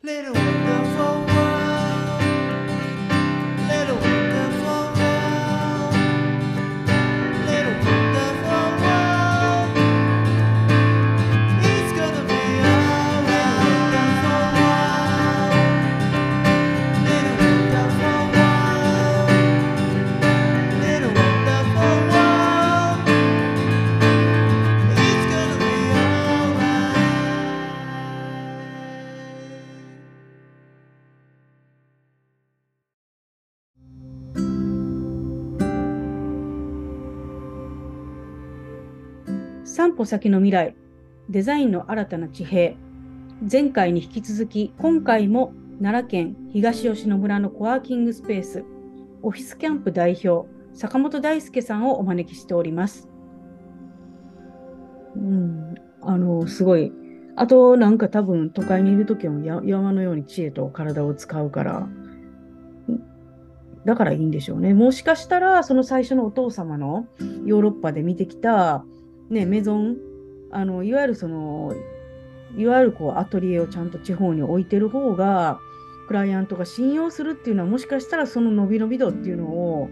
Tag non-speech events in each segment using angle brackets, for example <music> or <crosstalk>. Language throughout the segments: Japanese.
Little 歩先の未来。デザインの新たな地平。前回に引き続き今回も奈良県東吉野村のコワーキングスペース。オフィスキャンプ代表坂本大輔さんをお招きしております。うん、あのすごい。あとなんか多分都会にいる時も山のように知恵と体を使うからだからいいんでしょうね。もしかしたらその最初のお父様のヨーロッパで見てきたね、メゾン、あのいわゆるその、いわゆるこうアトリエをちゃんと地方に置いてる方が、クライアントが信用するっていうのは、もしかしたらその伸び伸び度っていうのを、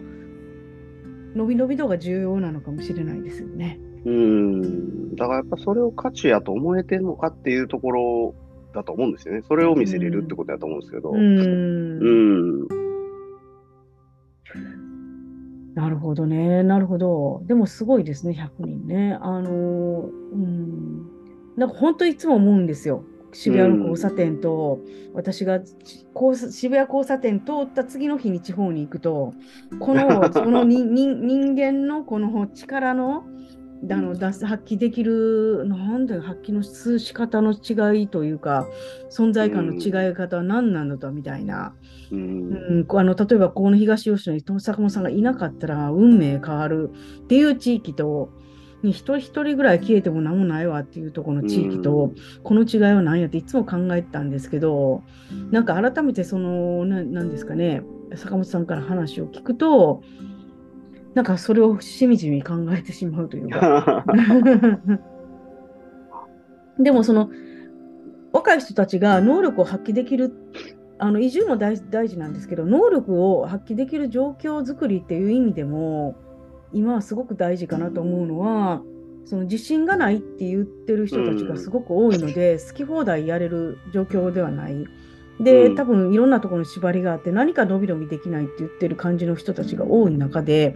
伸び伸び度が重要なのかもしれないですよね。うん。だからやっぱそれを価値やと思えてるのかっていうところだと思うんですよね。それを見せれるってことだと思うんですけど。う。うんん。なるほどね。なるほど。でもすごいですね、100人ね。あの、うん。なんか本当いつも思うんですよ。渋谷の交差点と、私がち交差渋谷交差点通った次の日に地方に行くと、この、<laughs> この人間のこの力の、あの出す発揮できる、なんだよ、発揮の数し方の違いというか、存在感の違い方は何なのだみたいな。うん。うん、あの例えばこの東吉野に坂本さんがいなかったら運命変わるっていう地域と、に一人一人ぐらい消えても何もないわっていうところの地域と、この違いは何やっていつも考えてたんですけどなんか改めてそのななんですかね坂本さんから話を聞くとなんかそれをしみじみ考えてしまうというか。<laughs> でもその若い人たちが能力を発揮できるあの移住も大大事なんですけど能力を発揮できる状況づくりっていう意味でも今はすごく大事かなと思うのはその自信がないって言ってる人たちがすごく多いので、好き放題やれる状況ではない。で、うん多分いろんなところに縛りがあって何か伸び伸びできないって言ってる感じの人たちが多い中で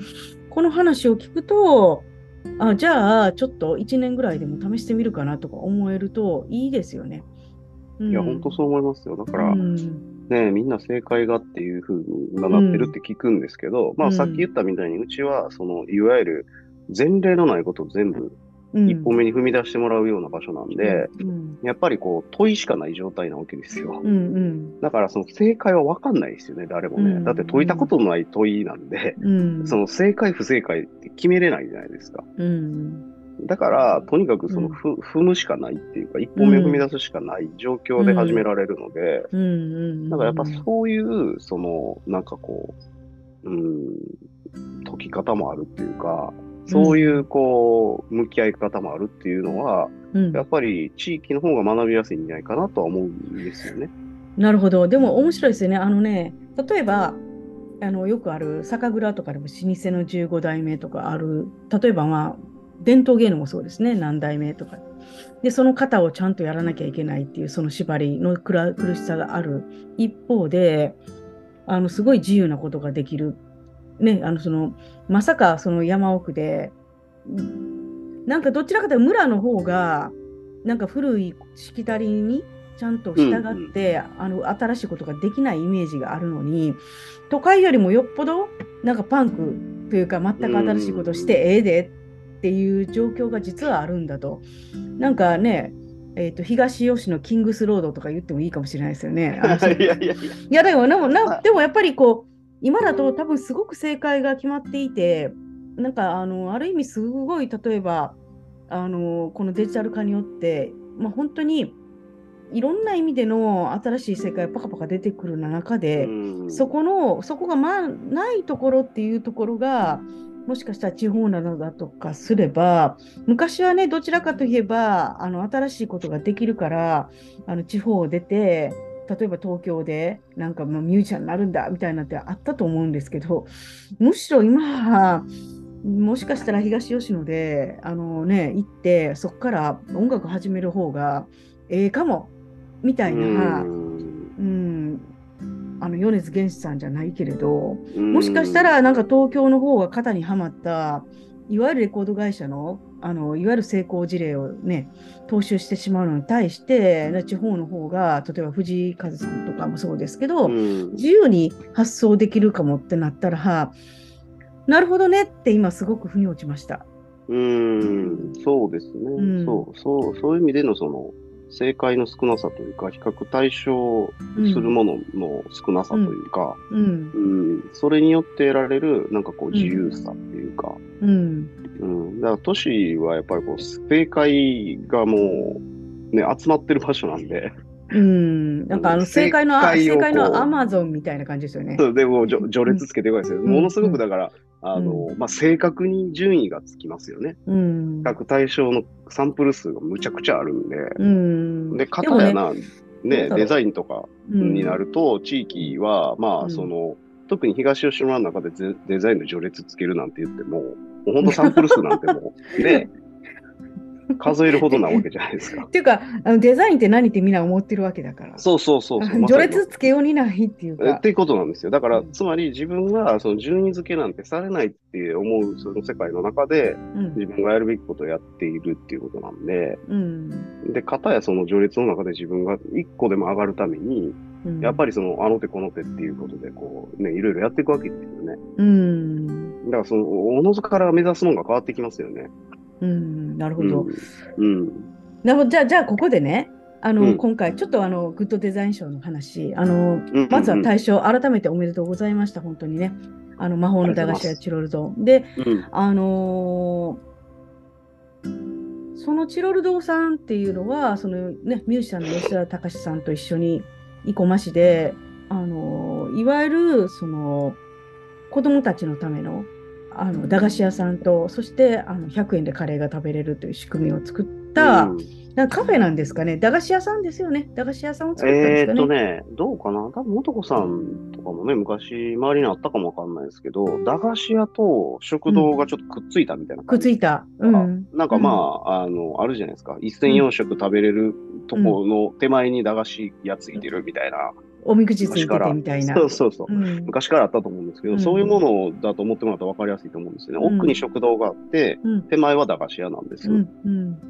この話を聞くとあじゃあちょっと1年ぐらいでも試してみるかなとか思えるといいですよね。うんいや、本当そう思いますよ。だから、うんね、みんな正解がっていうふうに今なってるって聞くんですけど、まうんあさっき言ったみたいに、うちは、その、いわゆる前例のないことを全部うん一歩目に踏み出してもらうような場所なんで、うん。やっぱりこう、問いしかない状態なわけですよ。うん。うん。だからその正解は分かんないですよね、誰もね。うん。だって解いたことのない問いなんで、うん。その正解不正解って決めれないじゃないですか。うん。だから、とにかくそのふ、踏むしかないっていうか、一歩目踏み出すしかない状況で始められるので、うん。うん。だからやっぱそういう、その、なんかこう、うん、解き方もあるっていうか、そういう、こう、向き合い方もあるっていうのは、うんやっぱり地域の方が学びやすいんじゃないかなとは思うんですよね。なるほど。でも面白いですよね。あのね、例えば、あのよくある酒蔵とかでも老舗の15代目とかある、例えばまあ、伝統芸能もそうですね、何代目とか。で、その方をちゃんとやらなきゃいけないっていう、その縛りの苦しさがある一方で、あのすごい自由なことができる。ね、あのそのまさかその山奥で、なんかどちらかというと村の方が、なんか古いしきたりにちゃんと従って、あの新しいことができないイメージがあるのに都会よりもよっぽどなんかパンクというか全く新しいことしてええでっていう状況が実はあるんだと。なんかねえー、と東吉野キングスロードとか言ってもいいかもしれないですよね。<laughs> いやいやいや。いやでもでもなでもやっぱりこう今だと多分すごく正解が決まっていてなんかあのある意味すごい例えばあのこのデジタル化によって、まあ、本当にいろんな意味での新しい世界がパカパカ出てくる中で、うん。そこのそこがまあないところっていうところがもしかしたら地方などだとかすれば昔はねどちらかといえばあの新しいことができるからあの地方を出て例えば東京でなんかもうミュージシャンになるんだみたいなってあったと思うんですけど、むしろ今は、もしかしたら東吉野であの、ね、行って、そこから音楽始める方がええかもみたいな、うん、あの米津玄師さんじゃないけれど、もしかしたらなんか東京の方が肩にはまったいわゆるレコード会社のあのいわゆる成功事例をね踏襲してしまうのに対して地方の方が例えば藤井風さんとかもそうですけど、うん。自由に発想できるかもってなったらなるほどねって今すごく腑に落ちました。うん、そうですね、うん。そう、そう、そういう意味でのその、正解の少なさというか、比較対象するものの少なさというか、うん。うん、それによって得られる、なんかこう、自由さっていうか、うん。うん、だから都市はやっぱりこう、正解がもう、ね、集まってる場所なんで、うん、なんかあの正正解の正解のアマゾンみたいな感じですよね。そうでもじょ序列つけてください。ん。ものすごくだから、あの、まあ、正確に順位がつきますよね。うん。比較対象のサンプル数がむちゃくちゃあるんで、うん、で、片やな、ね、だろう。デザインとかうん。になると、地域は、まあ、うん。その、特に東吉野の中でデデザインの序列つけるなんて言っても、もう本当サンプル数なんてもう、<laughs> ね、数えるほどなわけじゃないですか <laughs> っ。ていうかあのデザインって何ってみんな思ってるわけだから。そうそうそうそう。<laughs> 序列つけようにないっていうかえっ。ていうことなんですよ。だからう、んつまり自分がその順位付けなんてされないって思うその世界の中で、うん自分がやるべきことをやっているっていうことなんで、うんで、片やその序列の中で自分が一個でも上がるために、うんやっぱりそのあの手この手っていうことで、こう、ね、いろいろやっていくわけですよね。うんだからその、おのずから目指すものが変わってきますよね。うんなるほうん。ど。うん。なるほどじゃあじゃあここでねあの、うん今回ちょっとあのグッドデザイン賞の話あのうんまずは大賞改めておめでとうございました本当にねあの魔法の駄菓子屋チロル堂でうん。あのーそのチロル堂さんっていうのはその、ね、ミュージシャンの吉田隆さんと一緒に生駒市で、あのーいわゆるその子供たちのためのあの駄菓子屋さんとそしてあの100円でカレーが食べれるという仕組みを作った、うんなんかカフェなんですかね駄菓子屋さんですよね駄菓子屋さんを作ったんでえすかね。ーっとね、どうかな多分、元子さんとかもね、昔、周りにあったかもわかんないですけど、駄菓子屋と食堂がちょっとくっついたみたいなくっ感じ。ついた。うん。なんかまあ、あの、あるじゃないですか。一銭四食食べれるとこの手前に駄菓子屋ついてるみたいな。おみくじついて。てみたいな。そうそうそう。うん。昔からあったと思うんですけど、うん。そういうものだと思ってもらったら分かりやすいと思うんですよね。うん。奥に食堂があって、うん。手前は駄菓子屋なんです。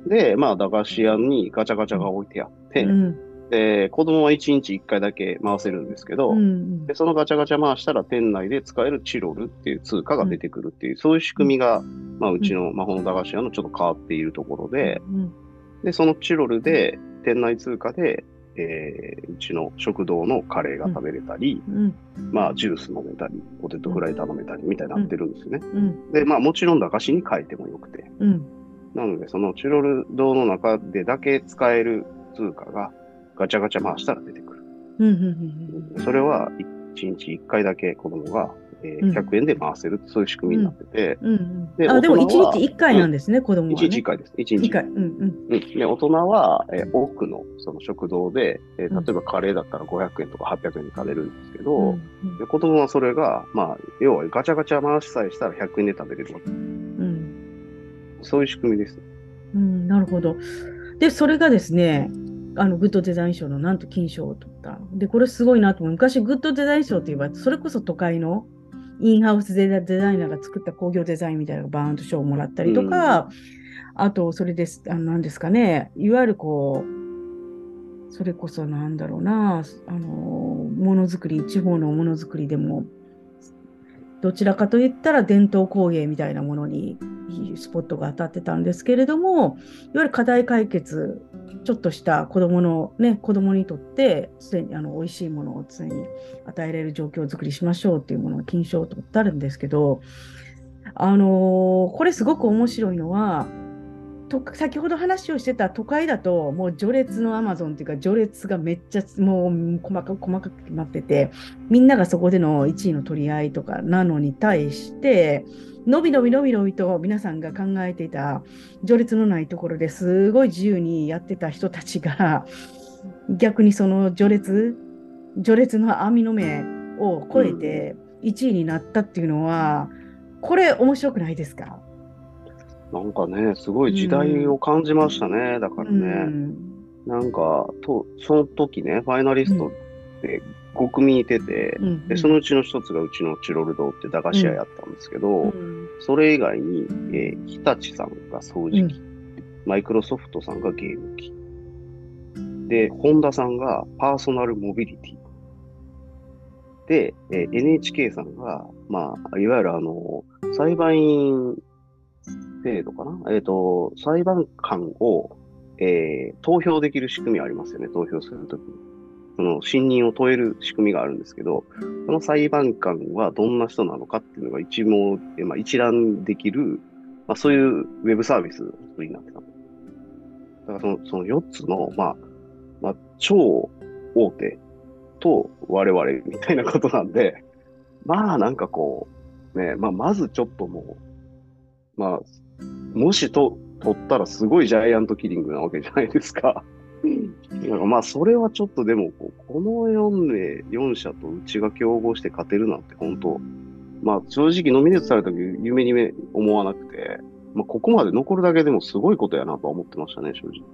で、まあ、駄菓子屋にガチャガチャが置いてあって、うん。で、子供は1日1回だけ回せるんですけど、うんでそのガチャガチャ回したら店内で使えるチロルっていう通貨が出てくるっていう、そういう仕組みが、まあ、うちの魔法の駄菓子屋のちょっと変わっているところで、うん。で、そのチロルで、店内通貨で、えーうちの食堂のカレーが食べれたり、うんまあ、ジュース飲めたり、ポテトフライ頼めたりみたいになってるんですよね。うんで、まあ、もちろん駄菓子に変えてもよくて。うんなので、そのチロル堂の中でだけ使える通貨がガチャガチャ回したら出てくる。それは1日1回だけ子供が、えーうん100円で回せる、そういう仕組みになってて、うんうんであでも1大人は日1回なんですね、子供は、1ね。日1回です。1日1回。うんうんうん、で大人は、えー多くのその食堂で、えーうん例えばカレーだったら500円とか800円で食べるんですけど、うんで子供はそれが、まあ、要はガチャガチャ回しさえしたら100円で食べれるわけ。うんそういう仕組みです。うんなるほど。で、それがですね、あのグッドデザイン賞のなんと金賞を取った。で、これすごいなと思う。昔、グッドデザイン賞といえば、それこそ都会のインハウスデザデザイナーが作った工業デザインみたいなバーンと賞をもらったりとか、あと、それです、あのなんですかね、いわゆるこう、それこそなんだろうな、あの、ものづくり、地方のものづくりでも、どちらかといったら伝統工芸みたいなものにスポットが当たってたんですけれども、いわゆる課題解決、ちょっとした子供のね、子供にとって、常にあの美味しいものを常に与えられる状況を作りしましょうっていうものを金賞を取ってあるんですけど、あのーこれすごく面白いのは、と先ほど話をしてた都会だと、もう序列のアマゾンっていうか、序列がめっちゃもう細かく細かく決まってて、みんながそこでの1位の取り合いとかなのに対して、のびのびのびのびと皆さんが考えていた序列のないところですごい自由にやってた人たちが逆にその序列序列の網の目を超えて1位になったっていうのは、これ面白くないですか？なんかね、すごい時代を感じましたね。だからうね、ん。なんか、と、その時ね、ファイナリストって5組いてて、うんで、そのうちの一つがうちのチロル堂って駄菓子屋やったんですけど、うん。それ以外に、えー日立さんが掃除機、マイクロソフトさんがゲーム機、で、ホンダさんがパーソナルモビリティ。で、えー NHK さんが、まあ、いわゆるあの、裁判員制度かな？えっ、と、裁判官を、えー投票できる仕組みありますよね、投票するときに。その、信任を問える仕組みがあるんですけど、その裁判官はどんな人なのかっていうのが一網、まあ、一覧できる、まあ、そういうウェブサービスになってた。だからその、その4つの、まあ、まあ、超大手と我々みたいなことなんで、まあなんかこう、ね、まあまずちょっともう、まあ、もしと取ったらすごいジャイアントキリングなわけじゃないですか。なんかまあそれはちょっとでもこ、この4名、4社とうちが競合して勝てるなんて本当、まあ正直ノミネートされた時夢にめ思わなくて、まあここまで残るだけでもすごいことやなとは思ってましたね、正直。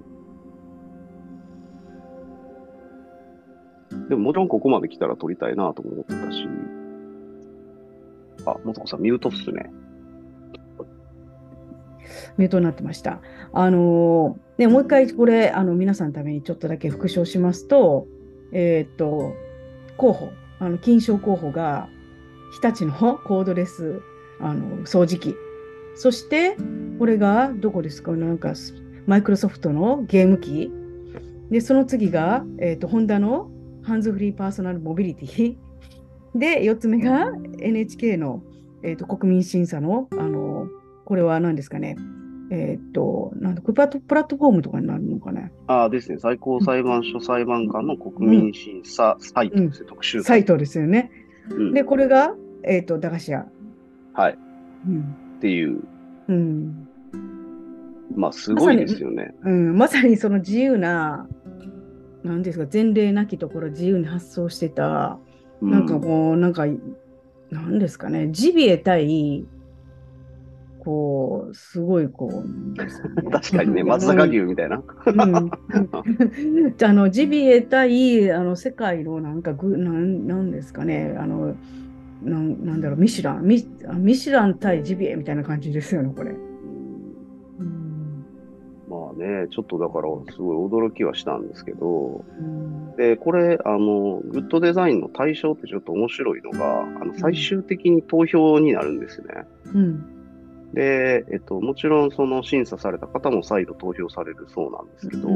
でももちろんここまで来たら取りたいなとも思ってたし。あ、もとこさんミュートっすね。ミュートになってました。あのね、もう一回これ、あの皆さんのためにちょっとだけ復唱しますと、えーっと、候補、あの金賞候補が、日立のコードレスあの掃除機。そして、これがどこですか？なんか、マイクロソフトのゲーム機。で、その次が、えーっと、ホンダのハンズフリーパーソナルモビリティ。で、4つ目が NHK の、えーっと国民審査の、あのこれは何ですかね？えーっと、なんプラットプラットフォームとかになるのかなああですね。最高裁判所裁判官の国民審査サイトですね。特集サイトですよね。うんで、これが、えーっと、駄菓子屋。はい。うん。っていう、うん。まあすごいですよね。うん、まさにその自由な、なんですか、前例なきところ自由に発想してた、うなんかこう、なんか、なんですかね、ジビエ対、こう、すごいこう <laughs> 確かにね、松坂牛みたいな。うん。<laughs> あのジビエ対あの世界のなんかぐなんなんですかね。あのなんなんだろうミシュラン。ミあミシュラン対ジビエみたいな感じですよねこれ。うん。まあね、ちょっとだからすごい驚きはしたんですけど、うん。で、これ、あの、グッドデザインの対象ってちょっと面白いのが、あの最終的に投票になるんですね。うんで、えっと、もちろんその審査された方も再度投票されるそうなんですけど、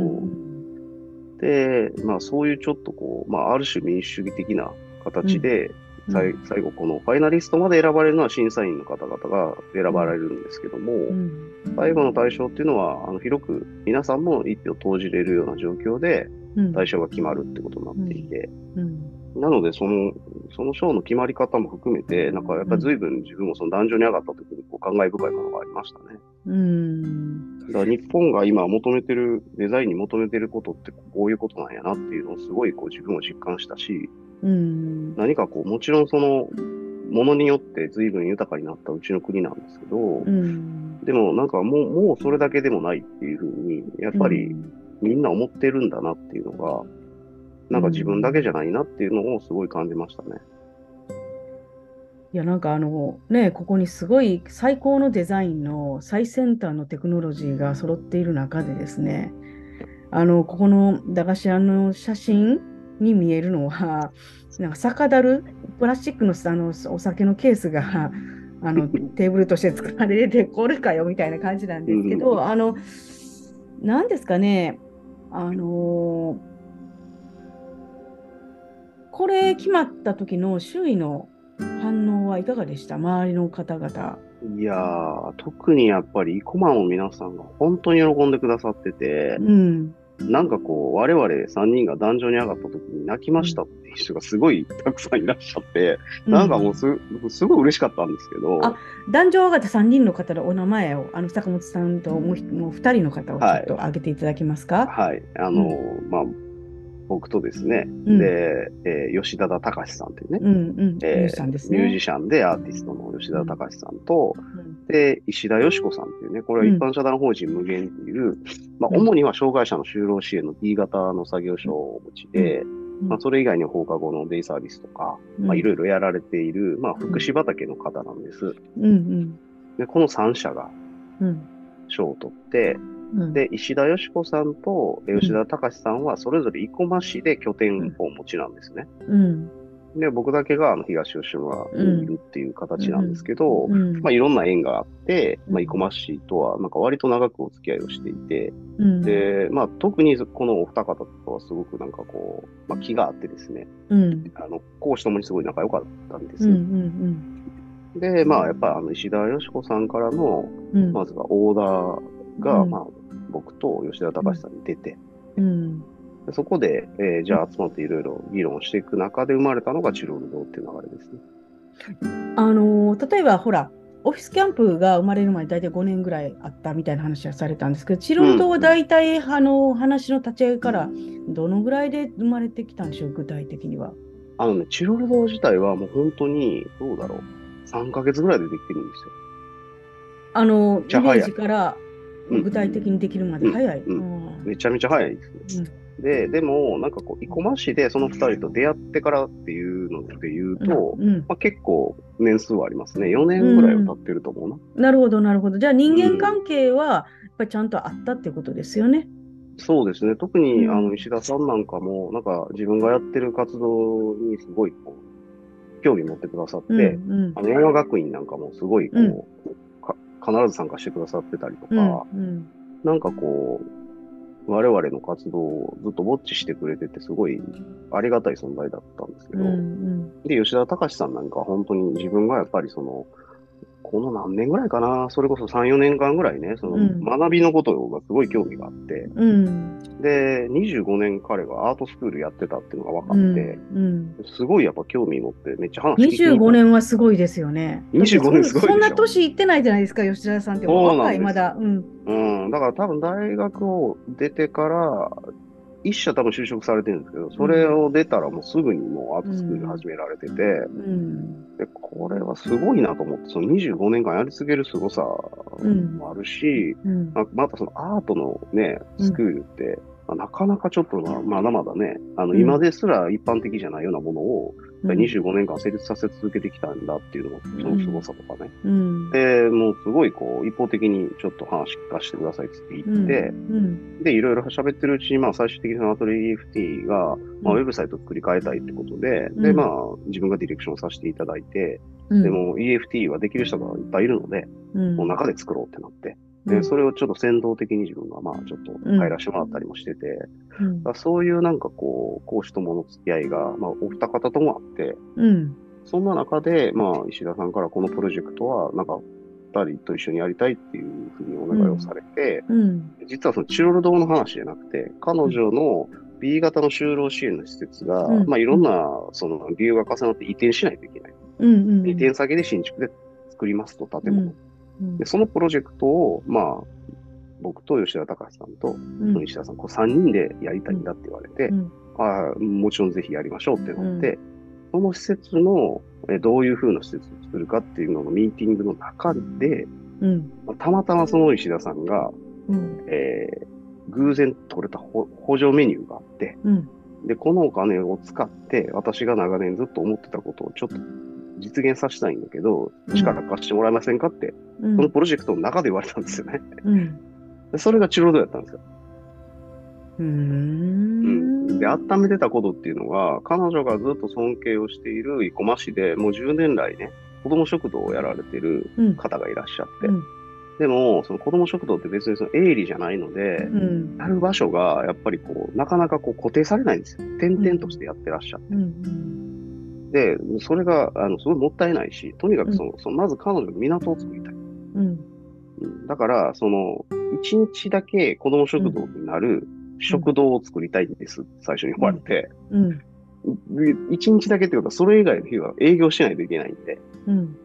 で、まあそういうちょっとこう、まあある種民主主義的な形で、さい最後このファイナリストまで選ばれるのは審査員の方々が選ばれるんですけども、うん。最後の対象っていうのは、あの広く皆さんも一票投じれるような状況でうん。対象が決まるってことになっていて、うんなのでその、その賞の決まり方も含めて、なんかやっぱり随分自分もその壇上に上がった時にこう感慨深いものがありましたね。うん。だから日本が今求めてる、デザインに求めてることってこういうことなんやなっていうのをすごいこう自分も実感したし、うん。何かこう、もちろんその、ものによって随分豊かになったうちの国なんですけど、うん。でもなんかもう、もうそれだけでもないっていうふうに、やっぱりみんな思ってるんだなっていうのが、なんか自分だけじゃないなっていうのをすごい感じましたね。いやなんかあのねここにすごい最高のデザインの最先端のテクノロジーが揃っている中でですねあのここの駄菓子屋の写真に見えるのはなんか酒樽プラスチックのあのお酒のケースがあのテーブルとして使われてこれかよみたいな感じなんですけど、あの何ですかねあのこれ決まった時の周囲の反応はいかがでした？周りの方々。いやー、特にやっぱりイコマンの皆さんが本当に喜んでくださっててう、ん。なんかこう、我々3人が壇上に上がった時に泣きましたっていう人がすごいたくさんいらっしゃって、なんかもうすすごい嬉しかったんですけど、あ壇上上がった3人の方のお名前を、あの坂本さんともうう2人の方をちょっと挙げていただけますか？はい、あの、まあ、僕とですね、うん。で、えー吉田田隆さんというね、うんうん。ミュえージシャンですね。ミュージシャンでアーティストの吉田隆さんと、うん。で、石田よし子さんっていうね、これは一般社団法人無限っていう、まあ、うん。主には障害者の就労支援の D 型の作業所をお持ちで、うん。まあ、それ以外に放課後のデイサービスとか、まあ、いろいろやられている、まあ、福祉畑の方なんです。うんうん。で、この3社がうん。賞を取って、うん。で、石田よし子さんと吉田隆さんはそれぞれ生駒市で拠点をお持ちなんですね。うん。で、僕だけがあの東吉村にいるっていう形なんですけど、うん。まあ、いろんな縁があって、まあ、うん生駒市とはなんか割と長くお付き合いをしていて、うん。で、まあ、特にこのお二方とはすごくなんかこう、まあ、気があってですね、うん。あの、講師ともにすごい仲良かったんです。うんうんで、まあ、やっぱあの石田よし子さんからの、うん。まずはオーダーが、うん。まあ、僕と吉田隆さんに出て、うんでそこで、えーじゃあ集まっていろいろ議論していく中で生まれたのがチロル堂っていう流れですね。あのー例えばほらオフィスキャンプが生まれる前大体5年ぐらいあったみたいな話はされたんですけど、チロル島は大体、あの話の立ち上げからどのぐらいで生まれてきたんでしょう、具体的には。あのね、チロル堂自体はもう本当に、どうだろう、3ヶ月ぐらいでできてるんですよ。あのイメージからうん具体的にできるまで早い。うんうんめちゃめちゃ早いですね。で、でも、なんかこう、生駒市でその2人と出会ってからっていうので言うと、うんまあ、結構年数はありますね。4年ぐらいは経ってると思うな。なるほど、なるほど。じゃあ人間関係はやっぱりちゃんとあったってことですよね。そうですね。特に、うんあの、石田さんなんかも、なんか自分がやってる活動にすごいこう、興味持ってくださって、うんうんあの、山学院なんかもすごいこう、か必ず参加してくださってたりとか、うんうん。なんかこう、我々の活動をずっとウォッチしてくれてて、すごいありがたい存在だったんですけど、うんうん。で、吉田隆さんなんかは本当に自分がやっぱりその、この何年ぐらいかな、それこそ3、4年間ぐらいね、そのうん。学びのことがすごい興味があって、うん。で、25年彼がアートスクールやってたっていうのが分かうんって、うん。すごいやっぱ興味持ってめっちゃ話聞きに行った25年はすごいですよね。25年すごいそんな年いってないじゃないですか、吉田さんって。若い、まだ。うん。うん、だから多分大学を出てから、一社多分就職されてるんですけど、それを出たらもうすぐにもうアートスクール始められてて、うん。で、これはすごいなと思って、その25年間やり続ける凄さもあるし、うん。ままたそのアートのね、スクールって、まあなかなかちょっとままだまだね、あの、うん。今ですら一般的じゃないようなものを、うん25年間成立させ続けてきたんだっていうのも、その凄さとかね。うん。で、もうすごいこう、一方的にちょっと話聞かせてくださいって言って、うん。で、いろいろ喋ってるうちに、まあ、最終的にそのアトリエ EFT が、まあ、ウェブサイトを作り変えたいってことで、で、うんまあ、自分がディレクションさせていただいて、うん。でも EFT はできる人がいっぱいいるので、うん、もう中で作ろうってなって、で、うんそれをちょっと先導的に自分が、まあ、ちょっと入らせてもらったりもしてて、うんだそういうなんかこう、講師ともの付き合いが、まあ、お二方ともあって、うん。そんな中で、まあ、石田さんからこのプロジェクトは、なんか、二人と一緒にやりたいっていうふうにお願いをされて、うん。実はそのチロル堂の話じゃなくて、彼女の B 型の就労支援の施設が、うんまあいろんなその理由が重なって移転しないといけない。移転先で新築で作りますと、建物。うんで、そのプロジェクトを、まあ、僕と吉田隆さんとうん。石田さん、こう3人でやりたいんだって言われて、うんああもちろんぜひやりましょうってなって、その施設の、えどういう風な施設を作るかっていうののミーティングの中で、うん。まあたまたまその石田さんが、うん。えー偶然取れたほ補助メニューがあって、うん。で、このお金を使って、私が長年ずっと思ってたことをちょっと実現させたいんだけど、うん力貸してもらえませんかって、うん。そのプロジェクトの中で言われたんですよね。うん。でそれがチロルドやったんですよ。うん。ん。で、温めてたことっていうのが、彼女がずっと尊敬をしている生駒市で、もう10年来ね、子供食堂をやられてるうん。方がいらっしゃって、うんでも、その子供食堂って別にその営利じゃないので、うん。やる場所がやっぱりこう、なかなかこう固定されないんですよ。点々としてやってらっしゃって。うん。で、それが、あの、すごいもったいないし、とにかくその、そのまず彼女の港を作りたい。だから、その、一日だけ子供食堂になる食堂を作りたいんです。最初に言われて。一日だけってことは、それ以外の日は営業しないといけないんで、うん。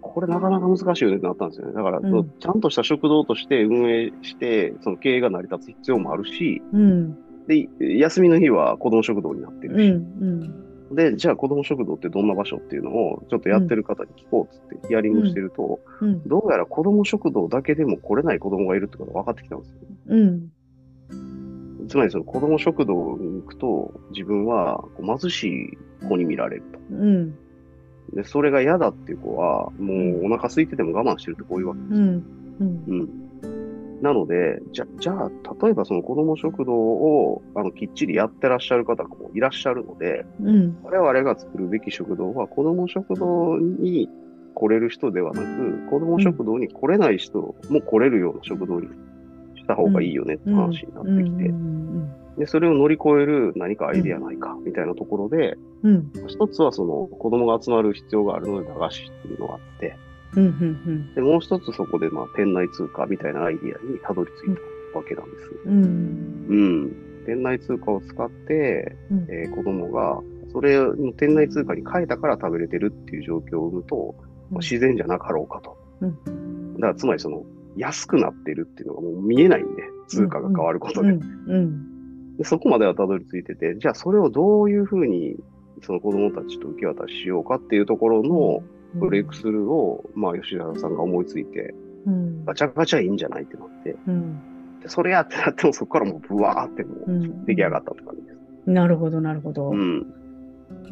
これなかなか難しいよねってなったんですよね。だから、うんちゃんとした食堂として運営して、その経営が成り立つ必要もあるし、うん。で、休みの日は子供食堂になってうん、るし、うん、で、じゃあ子供食堂ってどんな場所っていうのをちょっとやってる方に聞こうっつってヒアリングしてると、うん、どうやら子供食堂だけでも来れない子供がいるってことが分かってきたんですよ。うん、つまりその子供食堂に行くと自分は貧しい子に見られると。うん、で、それが嫌だっていう子は、もうお腹空いてても我慢してるってこういうわけですよ。うん、うん、うん。なので、じゃ、じゃあ、例えばその子供食堂を、あの、きっちりやってらっしゃる方もいらっしゃるので、うん、我々が作るべき食堂は、子供食堂に来れる人ではなく、子供食堂に来れない人も来れるような食堂にした方がいいよねって話になってきて、うん、で、それを乗り越える何かアイディアないか、みたいなところで、うん、一つはその子供が集まる必要があるので駄菓子っていうのがあって、うん、うん、で、もう一つそこでまあ店内通貨みたいなアイディアにたどり着いたわけなんです。うん、うん。店内通貨を使って、うん、えー子供がそれを店内通貨に変えたから食べれてるっていう状況を生むと、まあ自然じゃなかろうかと。うんだからつまりその安くなってるっていうのがもう見えないんで、通貨が変わることで。うん、うん、でそこまではたどり着いてて、じゃあそれをどういうふうにその子供たちと受け渡ししようかっていうところのブレイクスルーを、まあ吉田さんが思いついて、うん、ガチャガチャいいんじゃないってなって、うん、でそれやってなってもそこからもうブワーってもう、うん出来上がったって感じです。なるほど、なるほど。うん。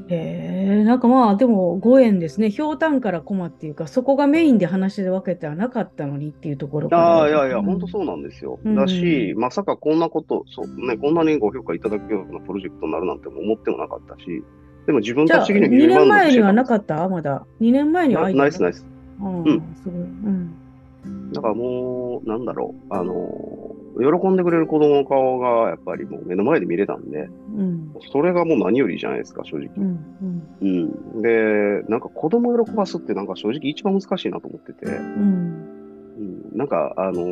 へえ、なんかまあ、でもご縁ですね。ひょうたんからコマっていうか、そこがメインで話で分けてはなかったのにっていうところ。ああ、いやいや、うん本当そうなんですよ。うんだし、まさかこんなこと、そうね、こんなにご評価いただくようなプロジェクトになるなんても思ってもなかったし、でも自分たち的に2年前にはなかっった？まだ。2年前にはなナイスナイス。うん、うんすごい。うん。だからもう、なんだろう、あの、喜んでくれる子供の顔がやっぱりもう目の前で見れたんで、うん。それがもう何よりじゃないですか、正直う。ん。うん。うん。で、なんか子供を喜ばすってなんか正直一番難しいなと思ってて、うん。うん、なんか、あの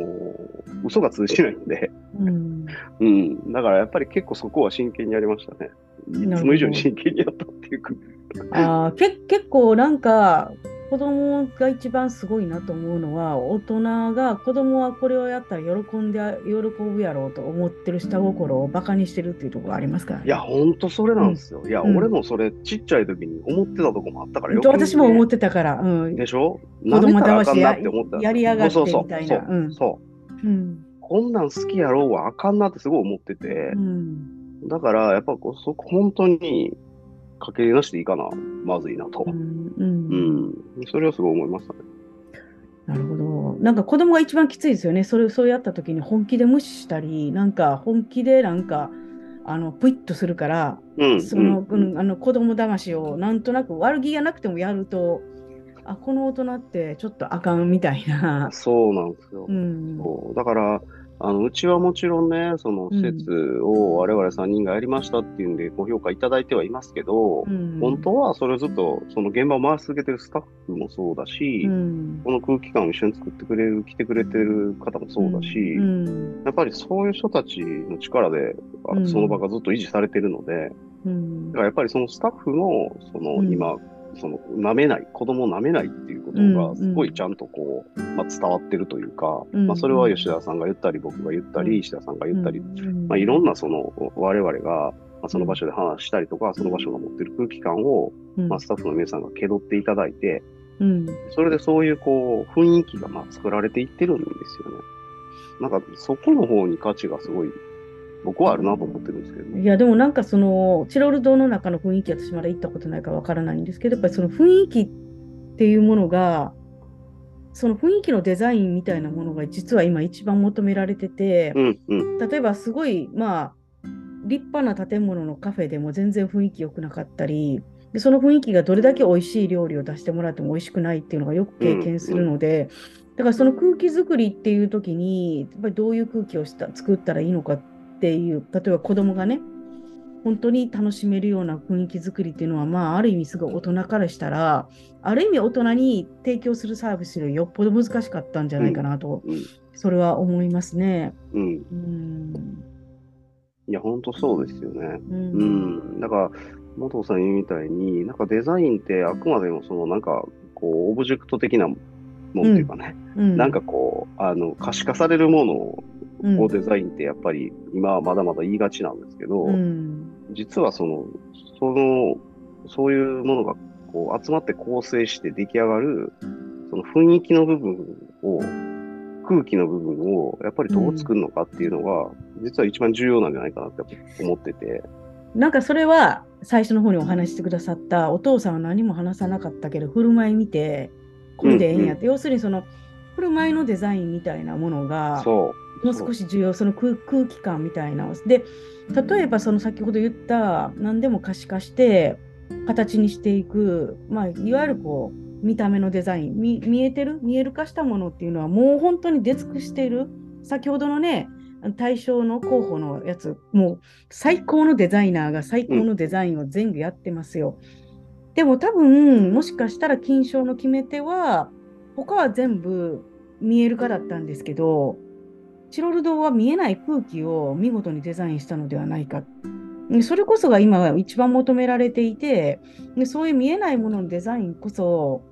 嘘が通じないんで、うん。うん。だからやっぱり結構そこは真剣にやりましたね。いつも以上に真剣にやったっていうか。ああ、け結構なんか、子供が一番すごいなと思うのは、大人が子供はこれをやったら喜んで、喜ぶやろうと思ってる下心をバカにしてるっていうところありますからね。いや、ほんとそれなんですよ。いや、うん俺もそれちっちゃい時に思ってたとこもあったからよ私も思っってたから、うん。でしょ？子供たしややりやがってみたいそうなうんそう。うん。こんなん好きやろうはあかんなってすごい思っててう、ん。だからやっぱこうそこ本当にかけなしでいいかな、まずいなとう。ん。ううんん。それはすごい思いましたね。なるほど。なんか子供が一番きついですよね。それそうやった時に本気で無視したり、なんか本気でなんか、あの、プイッとするから、うん。その、ううんん、あの子供騙しをなんとなく悪気がなくてもやると、あ、この大人ってちょっとあかんみたいな。そうなんですよ。うん。そうだから、あのうちはもちろんね、その施設を我々3人がやりましたっていうんでご評価いただいてはいますけど、うん。本当はそれをずっとその現場を回し続けてるスタッフもそうだし、うん。この空気感を一緒に作ってくれる、来てくれてる方もそうだし、うん。やっぱりそういう人たちの力で、その場がずっと維持されてるので、うん。だからやっぱりそのスタッフの、そのうん。今、その舐めない、子供を舐めないっていうことうんがすごいちゃんとこう、まあ、伝わってるというか、うんまあ、それは吉田さんが言ったり、僕が言ったり、うん。石田さんが言ったり、うんまあ、いろんなその我々が、まあ、その場所で話したりとか、その場所が持ってる空気感を、うん。まあ、スタッフの皆さんが気取っていただいて、うん。それでそういうこう雰囲気がまあ作られていってるんですよね。なんかそこの方に価値がすごい僕はあるなと思ってるんですけどね。いやでもなんかそのチロル堂の中の雰囲気私まだ行ったことないからわからないんですけどやっぱりその雰囲気っていうものがその雰囲気のデザインみたいなものが実は今一番求められてて、うんうん。例えばすごいまあ立派な建物のカフェでも全然雰囲気良くなかったりでその雰囲気がどれだけ美味しい料理を出してもらっても美味しくないっていうのがよく経験するので、だからその空気作りっていう時にやっぱりどういう空気をした作ったらいいのかっていう例えば子供がね本当に楽しめるような雰囲気作りっていうのはまあある意味すごい大人からしたらある意味大人に提供するサービスよりよっぽど難しかったんじゃないかなと、うんそれは思いますね。うん。うんいや、本当そうですよね。ううんん。だから、元尾さん言うみたいに、なんかデザインってあくまでもそのなんか、こう、オブジェクト的なものっていうかね、うんなんかこう、あの、可視化されるものうんをデザインってやっぱり今はまだまだ言いがちなんですけど、うん。実はその、その、そういうものがこう集まって構成して出来上がる、その雰囲気の部分を、空気の部分をやっぱりどう作るのかっていうのが、実は一番重要なんじゃないかなって思ってて、なんかそれは最初の方にお話ししてくださったお父さんは何も話さなかったけど振る舞い見てこれでええんやって、要するにその振る舞いのデザインみたいなものがそう。もう。少し重要その空空気感みたいなで例えばその先ほど言った何でも可視化して形にしていく、まあ、いわゆるこう見た目のデザイン見見えてる？見える化したものっていうのはもう本当に出尽くしている。先ほどのね対象の候補のやつもう最高のデザイナーが最高のデザインを全部やってますよ。でも多分もしかしたら金賞の決め手は他は全部見える化だったんですけどチロル堂は見えない空気を見事にデザインしたのではないか。でそれこそが今一番求められていてでそういう見えないもののデザインこそ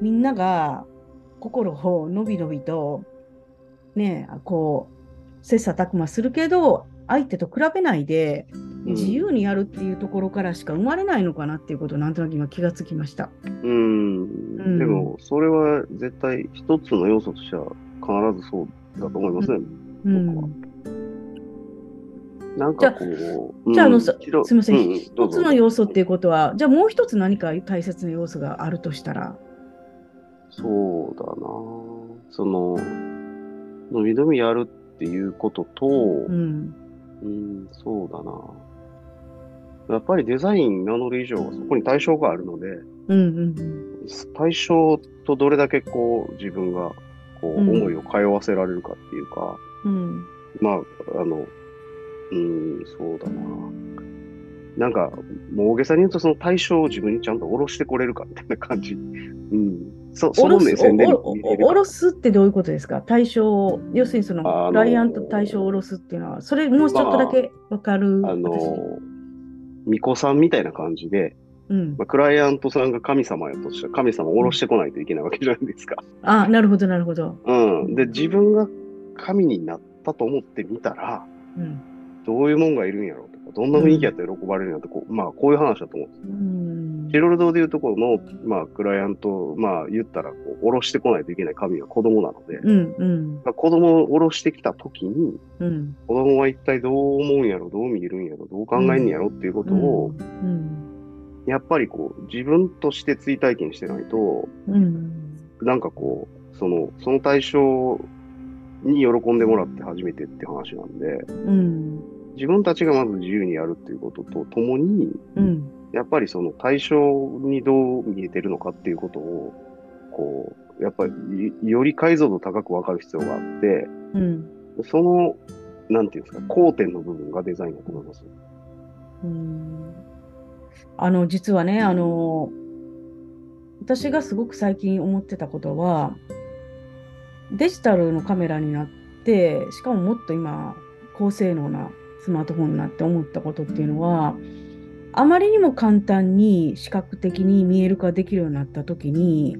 みんなが心をのびのびとねこう切磋琢磨するけど相手と比べないでうん自由にやるっていうところからしか生まれないのかなっていうことをなんとなく今気がつきました。うん。うんでも、それは絶対一つの要素としては必ずそうだと思いますね。うん。僕は。なんかこう、じゃああのうんそ一度すみません、一どうぞ。つの要素っていうことは、じゃあもう一つ何か大切な要素があるとしたら、そうだな。その、伸び伸びやるっていうことと、うん、うん、そうだな。やっぱりデザイン名乗る以上はそこに対象があるので、うん、うん、対象とどれだけこう自分がこううん思いを通わせられるかっていうか、うん、まあ、あの、うん、そうだな。なんか、もう大げさに言うとその対象を自分にちゃんと下ろしてこれるかみたいな感じ。うん。そそのおろす目線で見おおれるかおろすってどういうことですか？対象を、要するにそのあのクライアント対象を下ろすっていうのは、それもうちょっとだけわかる、あの私、巫女さんみたいな感じで、うんま。あ、クライアントさんが神様やとしたら神様を下ろしてこないといけないわけじゃないですか。あ、なるほど、なるほど。うん。で、自分が神になったと思ってみたら、うん。どういうもんがいるんやろうとか、どんな雰囲気やったら喜ばれるんやとこう、まあ、こういう話だと思うんです。うんチロル堂でいうところの、まあ、クライアント、まあ、言ったら、こう、下ろしてこないといけない神は子供なので、うん、うん、まあ、子供を下ろしてきたときに、うん。子供は一体どう思うんやろ、どう見えるんやろ、どう考えんやろっていうことを、うん、やっぱりこう、自分として追体験してないと、うん、なんかこう、その、その対象に喜んでもらって初めてって話なんで、うん、自分たちがまず自由にやるっていうこととともに、うん、やっぱりその対象にどう見えてるのかっていうことを、こう、やっぱりいより解像度高く分かる必要があって、うん。その、なんていうんですか、交点の部分がデザインだと思います。うんあの実はねあの私がすごく最近思ってたことはデジタルのカメラになってしかももっと今高性能なスマートフォンになって思ったことっていうのはあまりにも簡単に視覚的に見える化できるようになった時に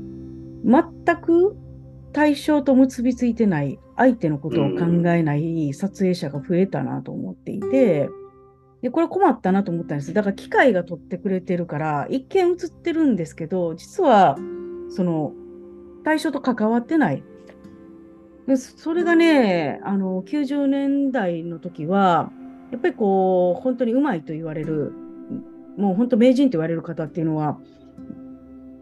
全く対象と結びついてない相手のことを考えない撮影者が増えたなと思っていて、でこれ困ったなと思ったんですだから機械が撮ってくれてるから一見映ってるんですけど実はその対象と関わってないでそれがねあの90年代の時はやっぱりこう本当にうまいと言われるもう本当名人と言われる方っていうのは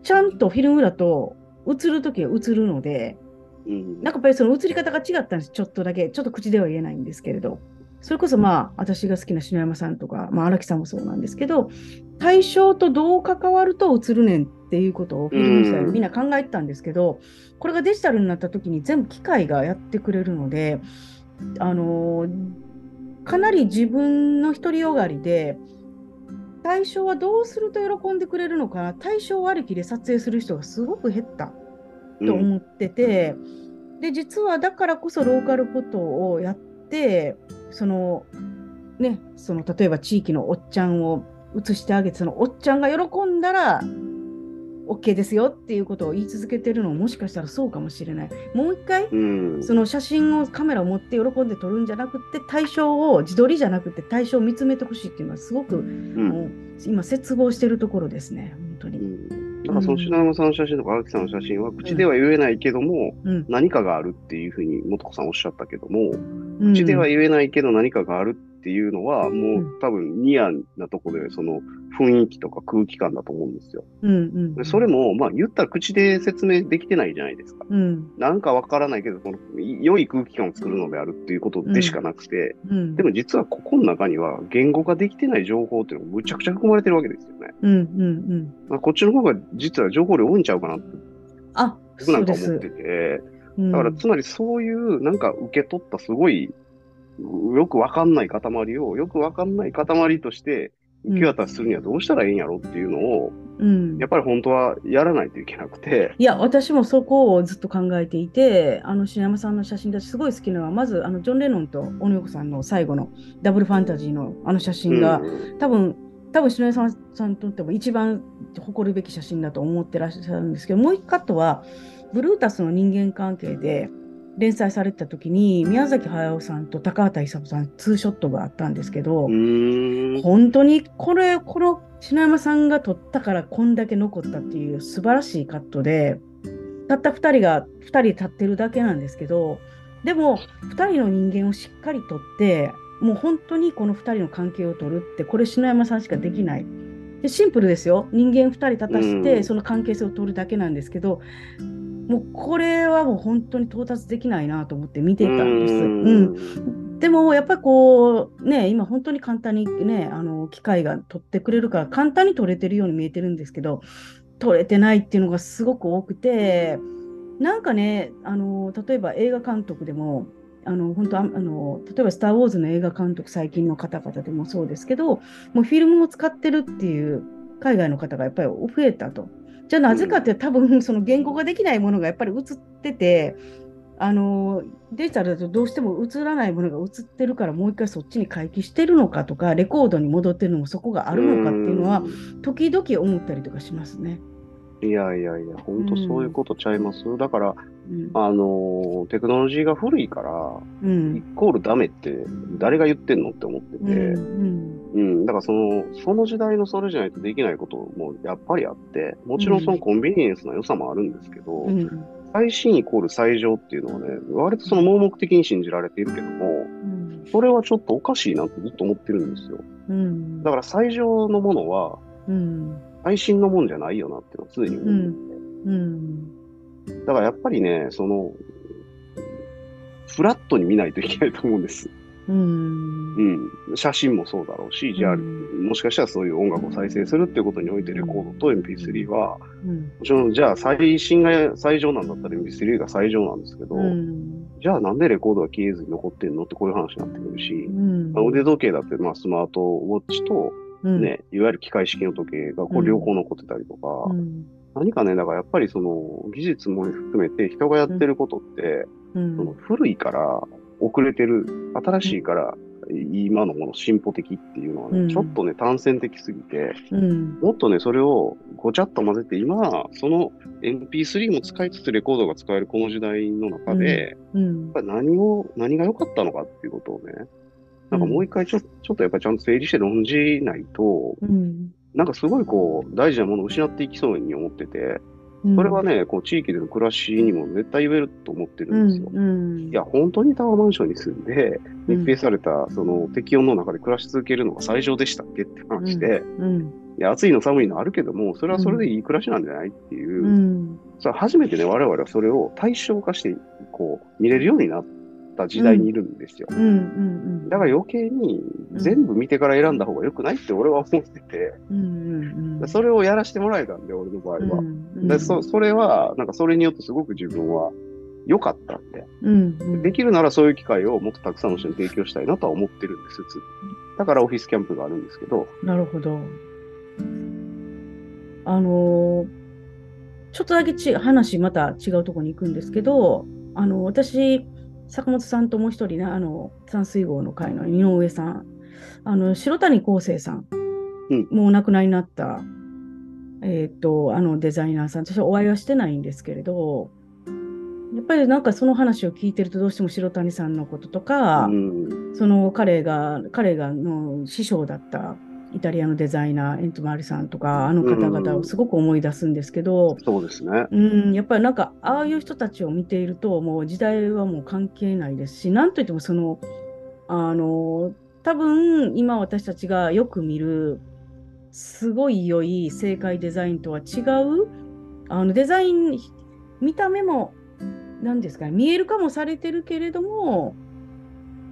ちゃんとフィルムだと映る時は映るのでうん。なんかやっぱりその映り方が違ったんです、ちょっとだけ。ちょっと口では言えないんですけれど。それこそまあ、私が好きな篠山さんとか、まあ、荒木さんもそうなんですけど、対象とどう関わると映るねんっていうことをフィルム時代うんみんな考えてたんですけど、これがデジタルになった時に全部機械がやってくれるので、あのーかなり自分の独りよがりで、対象はどうすると喜んでくれるのかな、対象ありきで撮影する人がすごく減った。と思ってて、で実はだからこそローカルフォトをやってそのねその例えば地域のおっちゃんを写してあげてそのおっちゃんが喜んだら OK ですよっていうことを言い続けてるのももしかしたらそうかもしれない。もう一回うん。その写真をカメラを持って喜んで撮るんじゃなくて対象を自撮りじゃなくて対象を見つめてほしいっていうのはすごく、うんもう今接合してるところですね本当に。うんだからその品山さんの写真とか荒木さんの写真は口では言えないけども、うん。何かがあるっていうふうに元子さんおっしゃったけども、うん。口では言えないけど何かがあるっていうのは、もうう多分ニアなとこでその雰囲気とか空気感だと思うんですよ。うんうんでそれも、まあ言ったら口で説明できてないじゃないですか。うん。なんかわからないけど、この良い空気感を作るのであるっていうことでしかなくて、うん。でも実はここの中には言語ができてない情報っていうのがむちゃくちゃ含まれてるわけですよね。うんうんうん。まあ、こっちの方が実は情報量多いんちゃうかなって。あ僕なそうんか思って。て、うん。だからつまりそういうなんか受け取ったすごいよくわかんない塊をよくわかんない塊として受け渡しするにはどうしたらいいんやろっていうのを、うん。やっぱり本当はやらないといけなくて、いや、私もそこをずっと考えていて、あの篠山さんの写真ですごい好きなのは、まずあのジョン・レノンと小野洋子さんの最後のダブルファンタジーのあの写真が、うん多分多分篠山さんにとっても一番誇るべき写真だと思ってらっしゃるんですけど、もう一カットは、ブルータスの人間関係で連載されてた時に、宮崎駿さんと高畑勲さん、ツーショットがあったんですけど、本当にこれ、この篠山さんが撮ったからこんだけ残ったっていう素晴らしいカットで、たった2人が2人立ってるだけなんですけど、でも2人の人間をしっかり撮って、もう本当にこの2人の関係を撮るって、これ篠山さんしかできない。でシンプルですよ。人間2人立たせうて、んその関係性を撮るだけなんですけど、もうこれはもう本当に到達できないなと思って見てたんです。うんでもやっぱりこうね今本当に簡単にねあの機械が取ってくれるから簡単に取れてるように見えてるんですけど取れてないっていうのがすごく多くてなんかねあの例えば映画監督でもあの本当ああの例えば「スター・ウォーズ」の映画監督最近の方々でもそうですけどもうフィルムを使ってるっていう海外の方がやっぱり増えたと。じゃあなぜかって多分その言語ができないものがやっぱり映っててあのデジタルだとどうしても映らないものが映ってるからもう一回そっちに回帰してるのかとかレコードに戻ってるのもそこがあるのかっていうのは時々思ったりとかしますね。いやいやいや、本当そういうことちゃいます。だから、うん。あのーテクノロジーが古いから、うん。イコールダメって誰が言ってんのって思ってて、うんうん、だからその、その時代のそれじゃないとできないこともやっぱりあって、もちろんそのコンビニエンスの良さもあるんですけど、うん。うん最新イコール最上っていうのはね、割とその盲目的に信じられているけども、うん。それはちょっとおかしいなってずっと思ってるんですよ。うん。だから最上のものはうん。最新のもんじゃないよなっていうのは常に思う。うん。だからやっぱりね、その、フラットに見ないといけないと思うんです。うん。うん。写真もそうだろうし、じゃあ、うんもしかしたらそういう音楽を再生するっていうことにおいてレコードと MP3 は、うん。もちろんじゃあ最新が最上なんだったら MP3 が最上なんですけど、うん。じゃあなんでレコードが消えずに残ってんのってこういう話になってくるし、うん。まあ腕時計だってまあスマートウォッチとうん。ね、いわゆる機械式の時計がこううん。両方残ってたりとか、うん。何かね、だからやっぱりその技術も含めて人がやってることって、うん。その古いから遅れてる、新しいから今のもの進歩的っていうのはね、うん。ちょっとね、単線的すぎて、うん。もっとね、それをごちゃっと混ぜて、今、その MP3 も使いつつレコードが使えるこの時代の中で、うん。やっぱり何を、何が良かったのかっていうことをね、なんかもう一回ちょちょっとやっぱりちゃんと整理して論じないと、うん。なんかすごいこう、大事なものを失っていきそうに思ってて、うんそれはね、こう、地域での暮らしにも絶対言えると思ってるんですよ。うんいや、本当にタワーマンションに住んで、うん。密閉された、その適温の中で暮らし続けるのが最上でしたっけって話で、うんいや、暑いの寒いのあるけども、それはそれでいい暮らしなんじゃないっていう、うん。初めてね、我々はそれを対象化して、こう、見れるようになった時代にいるんですよ。うんうんだから余計に全部見てから選んだ方が良くないって俺は思ってて、うんうんうん。それをやらせてもらえたんで、俺の場合は。うんでそそれは、なんかそれによってすごく自分は良かったんで、うんうん。できるならそういう機会をもっとたくさんの人に提供したいなとは思ってるんです、だからオフィスキャンプがあるんですけど、なるほど。あのーちょっとだけち話また違うところに行くんですけど、あの私、坂本さんともう一人ね、あの山水号の会の井上さん、あの白谷康生さん、うん。もうお亡くなりになったえっと、あのデザイナーさん、私はお会いはしてないんですけれど、やっぱりなんかその話を聞いてるとどうしても白谷さんのこととか、うん。その彼が、彼がの師匠だったイタリアのデザイナー、エントマーリさんとか、あの方々をすごく思い出すんですけど、そうですね。うん、やっぱりなんか、ああいう人たちを見ていると、もう時代はもう関係ないですし、なんといってもその、あの、多分今私たちがよく見る、すごい良い正解デザインとは違う、あのデザイン、見た目も、何ですかね、見える化もされてるけれども、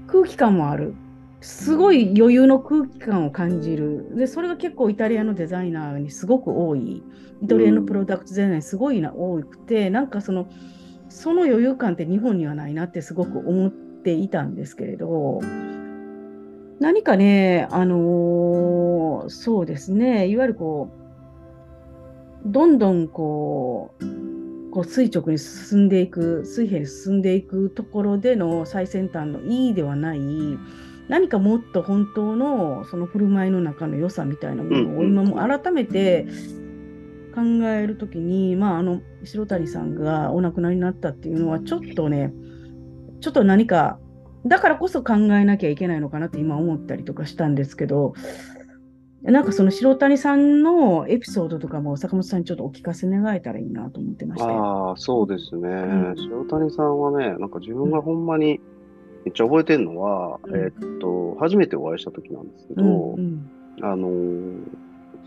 空気感もある。すごい余裕の空気感を感じる。で、それが結構イタリアのデザイナーにすごく多い。イタリアのプロダクトデザイナーにすごいな多くて、なんかその、その余裕感って日本にはないなってすごく思っていたんですけれど、何かね、あのーそうですね、いわゆるこう、どんどんこう、こう垂直に進んでいく、水平に進んでいくところでの最先端のいいではない、何かもっと本当のその振る舞いの中の良さみたいなものを今も改めて考えるときに、まあ、あの白谷さんがお亡くなりになったっていうのはちょっとねちょっと何かだからこそ考えなきゃいけないのかなって今思ったりとかしたんですけどなんかその白谷さんのエピソードとかも坂本さんにちょっとお聞かせ願えたらいいなと思ってましたよ。ああ、そうですね。ん塩谷さんはね、なんか自分がほんまにめっちゃ覚えてるのは、うん。えっと、初めてお会いした時なんですけど、うんうん。あのー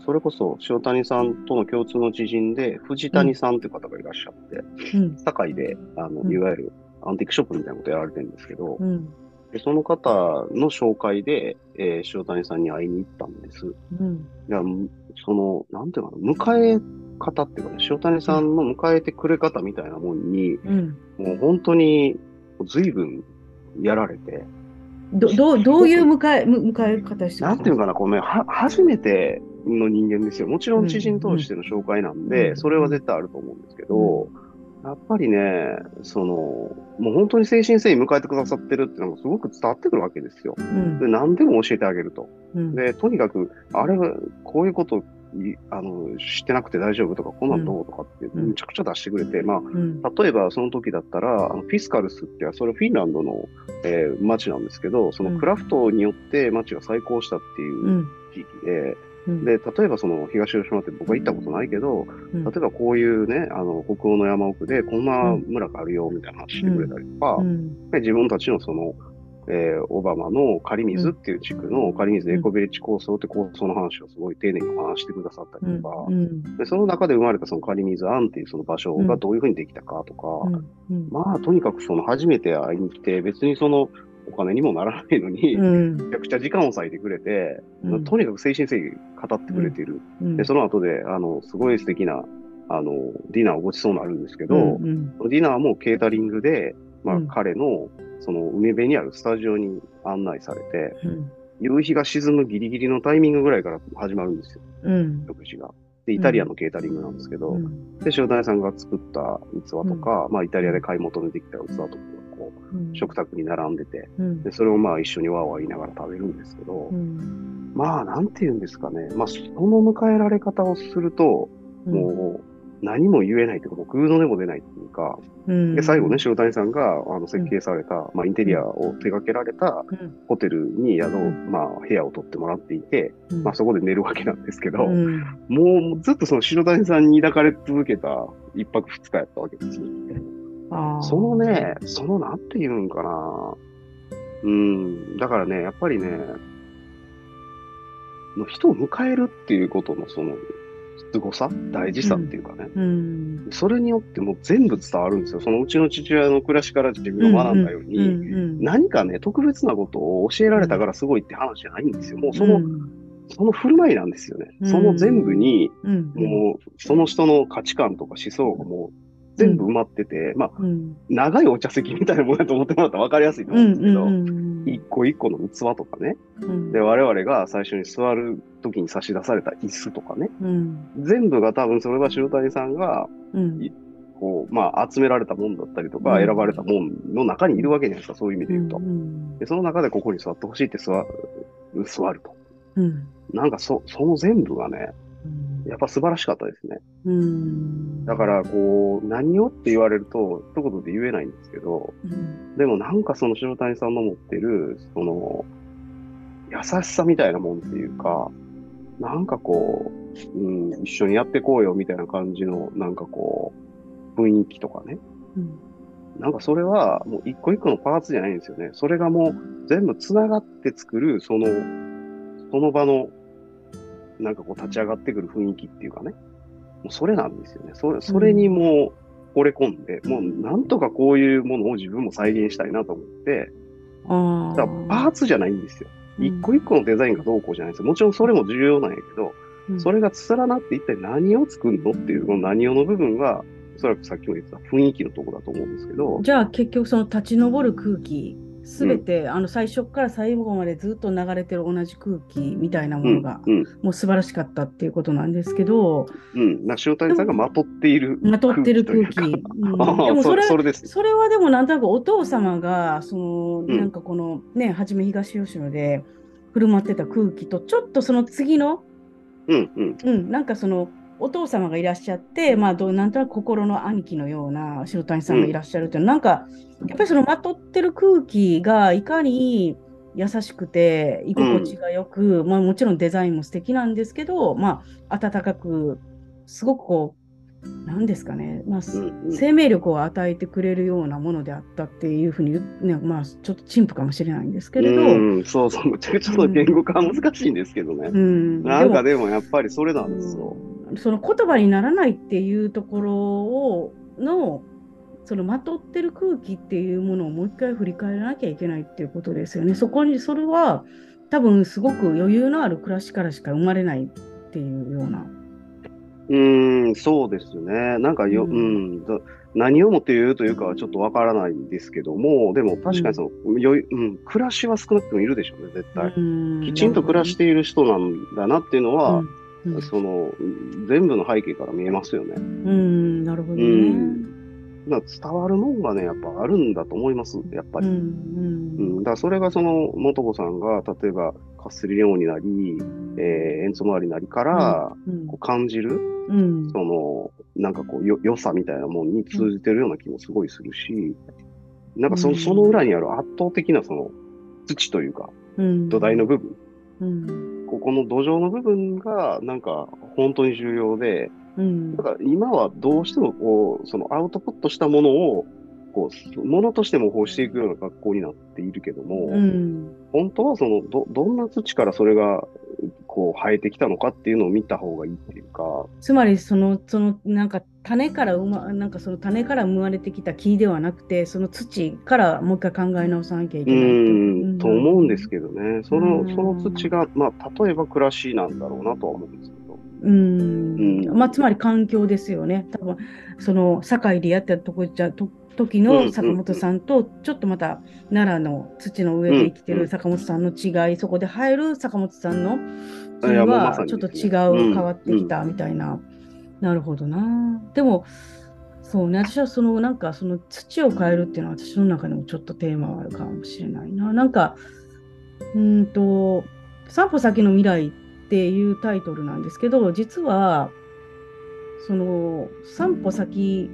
それこそ塩谷さんとの共通の知人で、藤谷さんという方がいらっしゃって、うん。堺で、あの、うん。いわゆるアンティークショップみたいなことやられてるんですけど、うん。でその方の紹介で、えー塩谷さんに会いに行ったんです。うん。いや、むその、なんていうかな、迎え方っていうかね、塩谷さんの迎えてくれ方みたいなもんに、うん。もう本当に随分やられて、どどうどういう迎えむ迎え方してなんていうかな、こうね、は、初めての人間ですよ。もちろん知人同士での紹介なんで、うんそれは絶対あると思うんですけど、やっぱりね、その、もう本当に誠心誠意迎えてくださってるっていうのがすごく伝わってくるわけですよ。うんで、何でも教えてあげると。うんで、とにかく、あれ、こういうこといあの知ってなくて大丈夫とか、こんなんどうとかって、うん。むちゃくちゃ出してくれて、まあ、うん。例えばその時だったら、あのフィスカルスってそれフィンランドの、えー町なんですけど、そのクラフトによって町が再興したっていううん。地域で、うん。で、例えばその東広島って僕は行ったことないけど、うん。例えばこういうね、あの、北欧の山奥でこんな村があるよ、みたいな話してくれたりとか、うん。で自分たちのその、えーオバマの仮水っていう地区の仮水エコビレッジ構想って構想の話をすごい丁寧にお話してくださったりとか、うん。でその中で生まれたその仮水案っていうその場所がどういうふうにできたかとか、うん。まあとにかくその初めて会いに来て別にそのお金にもならないのに、うん。めちゃくちゃ時間を割いてくれて、うん。とにかく誠心誠意語ってくれてる。うん。で、その後で、あの、すごい素敵な、あの、ディナーをごちそうになるんですけど、うん。ディナーもケータリングで、まあ、うん。彼の、その、海辺にあるスタジオに案内されて、うん。夕日が沈むギリギリのタイミングぐらいから始まるんですよ、うん。食事が。で、イタリアのケータリングなんですけど、うん。で、塩谷さんが作った器とか、まあ、イタリアで買い求めてきた器とかが、こう、食卓に並んでて、うん。で、それをまあ、一緒にワーワー言いながら食べるんですけど、うん。まあ、なんて言うんですかね。まあ、その迎えられ方をすると、もう、何も言えないというか、もうグーの音も出ないっていうか、うん。で、最後ね、塩谷さんが、あの、設計された、まあ、インテリアを手掛けられたうん。ホテルに宿を、うん。まあ、部屋を取ってもらっていて、うん。まあ、そこで寝るわけなんですけど、うん。もうずっとその塩谷さんに抱かれ続けた一泊二日やったわけですよ。そのね、そのなんて言うんかな。うん、だからね、やっぱりね、の人を迎えるっていうことのその、凄さ？大事さっていうかね。うんそれによってもう全部伝わるんですよ。そのうちの父親の暮らしから自分が学んだように、うんうん何かね、特別なことを教えられたからすごいって話じゃないんですよ。もうその、うんその振る舞いなんですよね。うんその全部に、うんもう、その人の価値観とか思想がもう、全部埋まってて、まあ、うん。長いお茶席みたいなものだと思ってもらったら分かりやすいとうん思うんですけど、うん一個一個の器とかね。うん。で、我々が最初に座る時に差し出された椅子とかね。うん。全部が多分それは塩谷さんが、うん。こう、まあ、集められたもんだったりとか、うん。選ばれたもんの中にいるわけじゃないですか、そういう意味で言うと。うんで、その中でここに座ってほしいって座る、座ると。うん。なんかそ、その全部がね、うんやっぱ素晴らしかったですね。うん。だから、こう、何をって言われると、一言で言えないんですけど、うん、でもなんかその塩谷さんの持ってる、その、優しさみたいなもんっていうか、なんかこう、うん、一緒にやってこうよみたいな感じの、なんかこう、雰囲気とかね。うん。なんかそれはもう一個一個のパーツじゃないんですよね。それがもう全部繋がって作る、その、その場の、なんかこう立ち上がってくる雰囲気っていうかね。もうそれなんですよね。それ、それにもう惚れ込んで、もうなんとかこういうものを自分も再現したいなと思って、ああ。だからパーツじゃないんですよ。うん一個一個のデザインがどうこうじゃないんですよ。もちろんそれも重要なんやけど、うんそれが連なって一体何を作るのっていう、この何をの部分が、おそらくさっきも言ってた雰囲気のところだと思うんですけど、じゃあ結局その立ち上る空気、すべて、あの最初から最後までずっと流れてる同じ空気みたいなもうんのが、うん、もう素晴らしかったっていうことなんですけど、うん。な塩谷さんがまとっているまとってる空気。うんでもそれそれ。それはでもなんとなくお父様が、その、うんなんかこのね、はじめ東吉野で振る舞ってた空気と、ちょっとその次の、うん、うん。うん、なんかその、お父様がいらっしゃって、まあどう、なんとなく心の兄貴のような白谷さんがいらっしゃるっていうのは、なんか、やっぱりそのまとってる空気がいかに優しくて、居心地がよく、まあもちろんデザインも素敵なんですけど、まあ温かく、すごくこう、なんですかね、まあ、うんうん生命力を与えてくれるようなものであったっていうふうにね、まあちょっと陳腐かもしれないんですけれど、うん、そうそう。むちゃくちゃその言語化は難しいんですけどね。うんなんかででもやっぱりそれなんですよ。もその言葉にならないっていうところをのそのまとってる空気っていうものをもう一回振り返らなきゃいけないっていうことですよね。そこにそれは多分すごく余裕のある暮らしからしか生まれないっていうような。うーん、そうですね。なんかよ、ううんん、だ何をもって言うというかはちょっとわからないんですけども、でも確かにその、余裕うん、暮らしは少なくともいるでしょうね、絶対。うんきちんと暮らしている人なんだなっていうのは、うんうん。その、全部の背景から見えますよね。うん、なるほどね。うん。伝わるもんがね、やっぱあるんだと思います、やっぱり。うんうん、だからそれがその、元子さんが、例えば、カスリレオになり、えー、エンツモアリなりから、うんこう感じる、うん。その、なんかこう、よ、良さみたいなもんに通じてるような気もすごいするし、なんかそうん。の、その裏にある圧倒的なその、土というか、うん。土台の部分、うんここの土壌の部分が、なんか、本当に重要で、うん。だから今はどうしてもこう、そのアウトプットしたものを、こう、ものとして模倣していくような学校になっているけども、うん。本当はその、ど、どんな土からそれが、こう、生えてきたのかっていうのを見た方がいいっていうか、つまりそのそのなんか種から生まなんかその種から生まれてきた木ではなくてその土からもう一回考え直さなきゃいうけないと。思うんですけどね。そのう、ん。その土が、まあ、例えば暮らしなんだろうなとは思うんですけど。うん。うん。まあつまり環境ですよね。多分その堺でやってたとこじゃと時うんの坂本さんとちょっとまた奈良の土の上で生きてうんる坂本さんの違いそこで生える坂本さんのはちょっと違う、うん。変わってきたみたいな、なるほどな。でもそうね。私はそのなんかその土を変えるっていうのは私の中でもちょっとテーマがあるかもしれないな。なんかうんと「散歩先の未来」っていうタイトルなんですけど実はその散歩先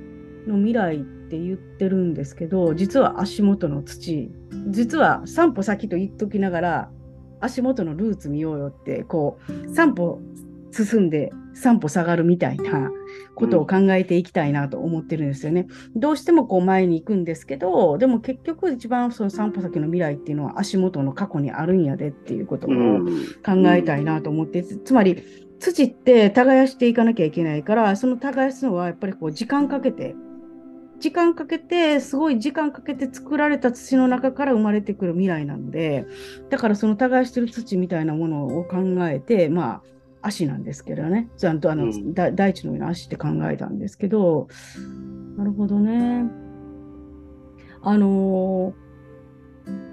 の未来って言ってるんですけど実は足元の土。実は散歩先と言っときながら足元のルーツ見ようよってこう散歩進んで散歩下がるみたいなことを考えていきたいなと思ってるんですよね。どうしてもこう前に行くんですけどでも結局一番その散歩先の未来っていうのは足元の過去にあるんやでっていうことをうん考えたいなと思って、つまり土って耕していかなきゃいけないからその耕すのはやっぱりこう時間かけて時間かけてすごい時間かけて作られた土の中から生まれてくる未来なのでだからその耕してる土みたいなものを考えてまあ足なんですけどね。ちゃんとあの、うん。だ大地の上の足って考えたんですけど。なるほどね。あのー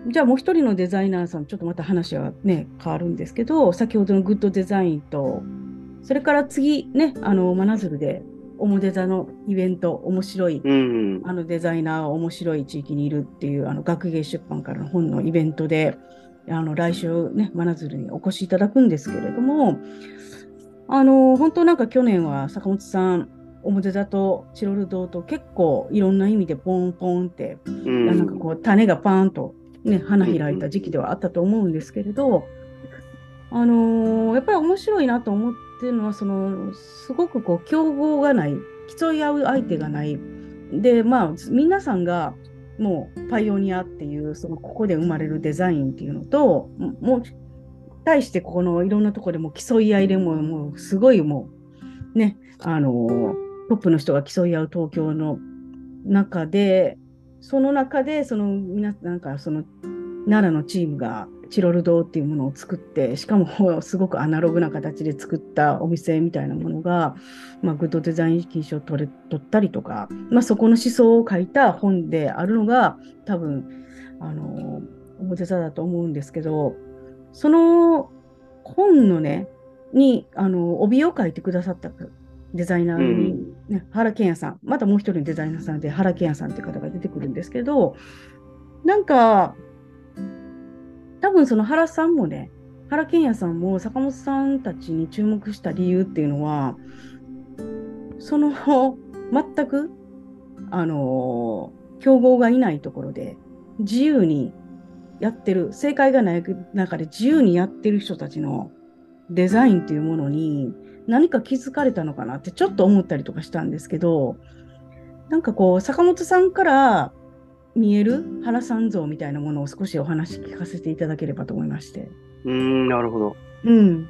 じゃあもう一人のデザイナーさん、ちょっとまた話はね、変わるんですけど、先ほどのグッドデザインと、それから次ね、あの、真鶴で、オモデザのイベント、面白い、うん。あのデザイナー、面白い地域にいるっていう、あの、学芸出版からの本のイベントで、あの、来週ね、真鶴にお越しいただくんですけれども、あの本当なんか去年は坂本さん、表座とチロル堂と結構いろんな意味でポンポンって、うん。なんかこう種がパーンと、ね、花開いた時期ではあったと思うんですけれど、あのーやっぱり面白いなと思ってるのはそのすごくこう競合がない競い合う相手がない。でまあ皆さんがもうパイオニアっていうそのここで生まれるデザインっていうのとももう対してこのいろんなところでも競い合いでももうすごいもうねあのートップの人が競い合う東京の中でその中でそのみななんかその奈良のチームがチロル堂っていうものを作ってしかもすごくアナログな形で作ったお店みたいなものが、まあ、グッドデザイン金賞を取れ取ったりとか、まあ、そこの思想を書いた本であるのが多分あの表座だと思うんですけどその本のねにあの帯を書いてくださったデザイナーに、ね原健也さんまたもう一人のデザイナーさんで原健也さんっていう方が出てくるんですけどなんか多分その原さんもね原健也さんも坂本さんたちに注目した理由っていうのはその全くあの競合がいないところで自由にやってる正解がない中で自由にやってる人たちのデザインっていうものに何か気づかれたのかなってちょっと思ったりとかしたんですけどなんかこう坂本さんから見える原さん像みたいなものを少しお話聞かせていただければと思いまして。うーん、なるほど。うん。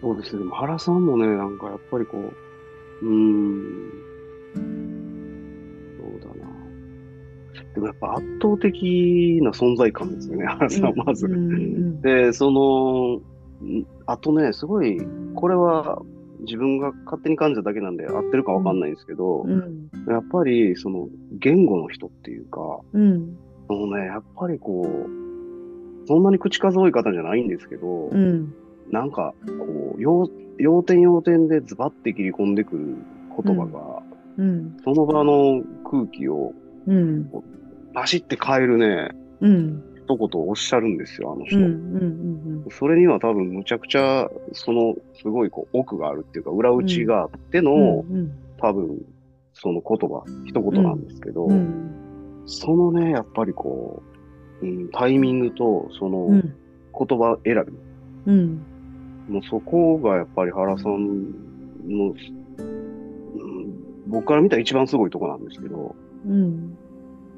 そうですね。でも原さんもね、なんかやっぱりこう、うーん。でもやっぱ圧倒的な存在感ですよね、原さん、<laughs> まず。うんうんで、その、んあとね、すごい、これは自分が勝手に感じただけなんで合ってるかわかんないんですけど、うん。やっぱりその言語の人っていうか、うん。そのね、やっぱりこう、そんなに口数多い方じゃないんですけど、うん。なんか、こう、要要点要点でズバッて切り込んでくる言葉が、うん。その場の空気をうんバシって変えるね、うん。一言をおっしゃるんですよ、あの人。うんうんそれには多分むちゃくちゃ、その、すごいこう、奥があるっていうか、裏打ちがあっての、うん。多分、その言葉、一言なんですけど、うん。そのね、やっぱりこう、うん、タイミングと、そのうん。言葉選び、うん。もうそこがやっぱり原さんの、うん、僕から見たら一番すごいとこなんですけど、うん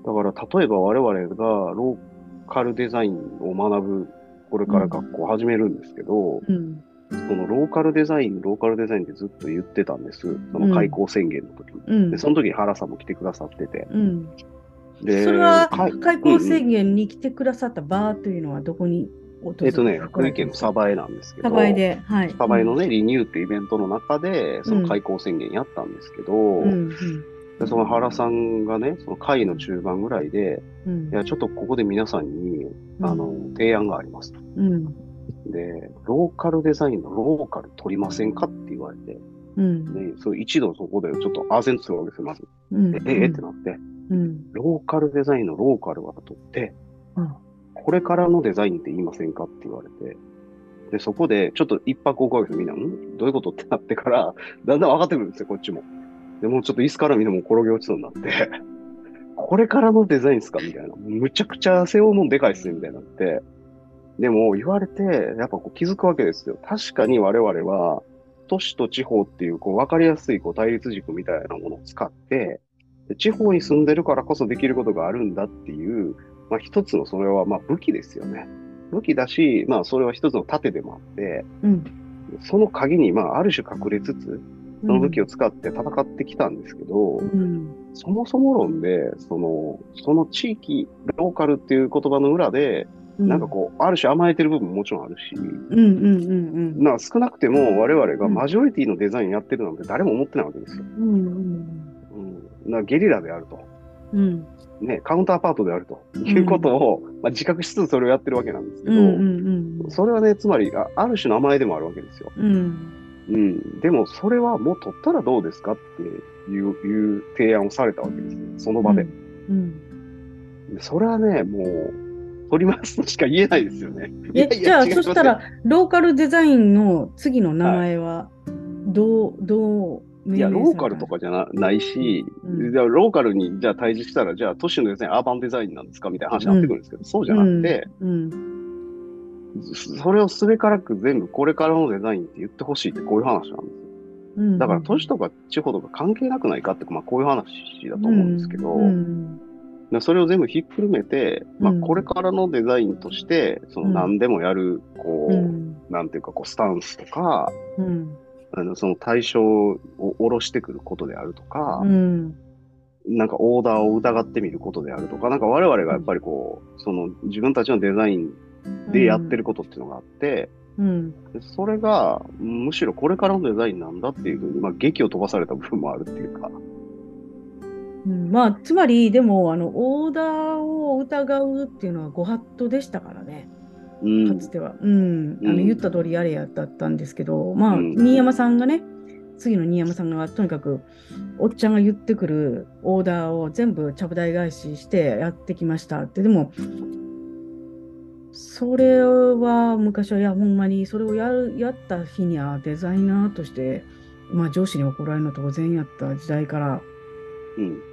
だから例えば我々がローカルデザインを学ぶ、これから学校を始めるんですけど、うん。そのローカルデザイン、ローカルデザインってずっと言ってたんです。その開校宣言の時に。うん。で、その時に原さんも来てくださってて。うん。で、それは開校宣言に来てくださった場というのはどこに訪れえっとね、福井県の鯖江なんですけど、鯖江で、はい。鯖江のね、リニューってイベントの中で、その開校宣言やったんですけど、うんうんでその原さんがね、その会の中盤ぐらいで、うん。いや、ちょっとここで皆さんに、あの、提案がありますと。うん。で、ローカルデザインのローカル取りませんかって言われて、うん。ね、そう一度そこでちょっとアーセントするわけですよ、まず。うん。え、え、えってなって、うん。ローカルデザインのローカルは取って、うん。これからのデザインって言いませんかって言われて、で、そこでちょっと一泊置くわけですよ、みんな。ん？どういうことってなってから、だんだん分かってくるんですよ、こっちも。でもうちょっと椅子からみんなもう転げ落ちそうになって、<laughs> これからのデザインですか？みたいな。むちゃくちゃ背負うもんでかいっすね、みたいになって。でも言われて、やっぱこう気づくわけですよ。確かに我々は、都市と地方っていう、こう、わかりやすい、こう、対立軸みたいなものを使って、で地方に住んでるからこそできることがあるんだっていう、まあ一つのそれはまあ武器ですよね。武器だし、まあそれは一つの盾でもあって、うんその鍵にまあある種隠れつつ、その武器を使って戦ってきたんですけど、うん。そもそも論で、その、その地域、ローカルっていう言葉の裏で、うん。なんかこう、ある種甘えてる部分ももちろんあるし、うんうんうんな少なくても我々がマジョリティのデザインやってるなんて誰も思ってないわけですよ。うんうんうん、なゲリラであると。うん。ね、カウンターパートであるということを、まあ、自覚しつつそれをやってるわけなんですけど、うんうん。それはね、つまりあある種の甘えでもあるわけですよ。うんうん。でも、それはもう取ったらどうですかっていういう提案をされたわけですよ。その場で。うんでそれはね、もう、取りますとしか言えないですよね。いえやいやじゃあ、そしたら、ローカルデザインの次の名前は、どう、どう命いや、名ローカルとかじゃなないし、うんじゃあローカルにじゃあ対峙したら、じゃあ都市のデザイン、アーバンデザインなんですか？みたいな話になってくるんですけど、そうじゃなくて、うん、それをすべからく全部これからのデザインって言ってほしいってこういう話なんですよ。うん。だから都市とか地方とか関係なくないかって、まあこういう話だと思うんですけど、うん。でそれを全部ひっくるめて、まあうん。これからのデザインとして、その何でもやる、こう、うん。なんていうかこうスタンスとか、うん。あのその対象を下ろしてくることであるとか、うん。なんかオーダーを疑ってみることであるとか、なんか我々がやっぱりこう、その自分たちのデザインでやってることっていうのがあって、うんでそれがむしろこれからのデザインなんだっていうふうに、まあ、劇を飛ばされた部分もあるっていうか、うんまあ、つまり、でも、あの、オーダーを疑うっていうのはご法度でしたからね。うんかつては。うん。あのうん言った通りやれやだったんですけど、まあ、うん新山さんがね、次の新山さんがとにかく、おっちゃんが言ってくるオーダーを全部ちゃぶ台返ししてやってきましたって。でも、それは昔は、いや、ほんまにそれをやるやった日にはデザイナーとして、まあ、上司に怒られるの当然やった時代から、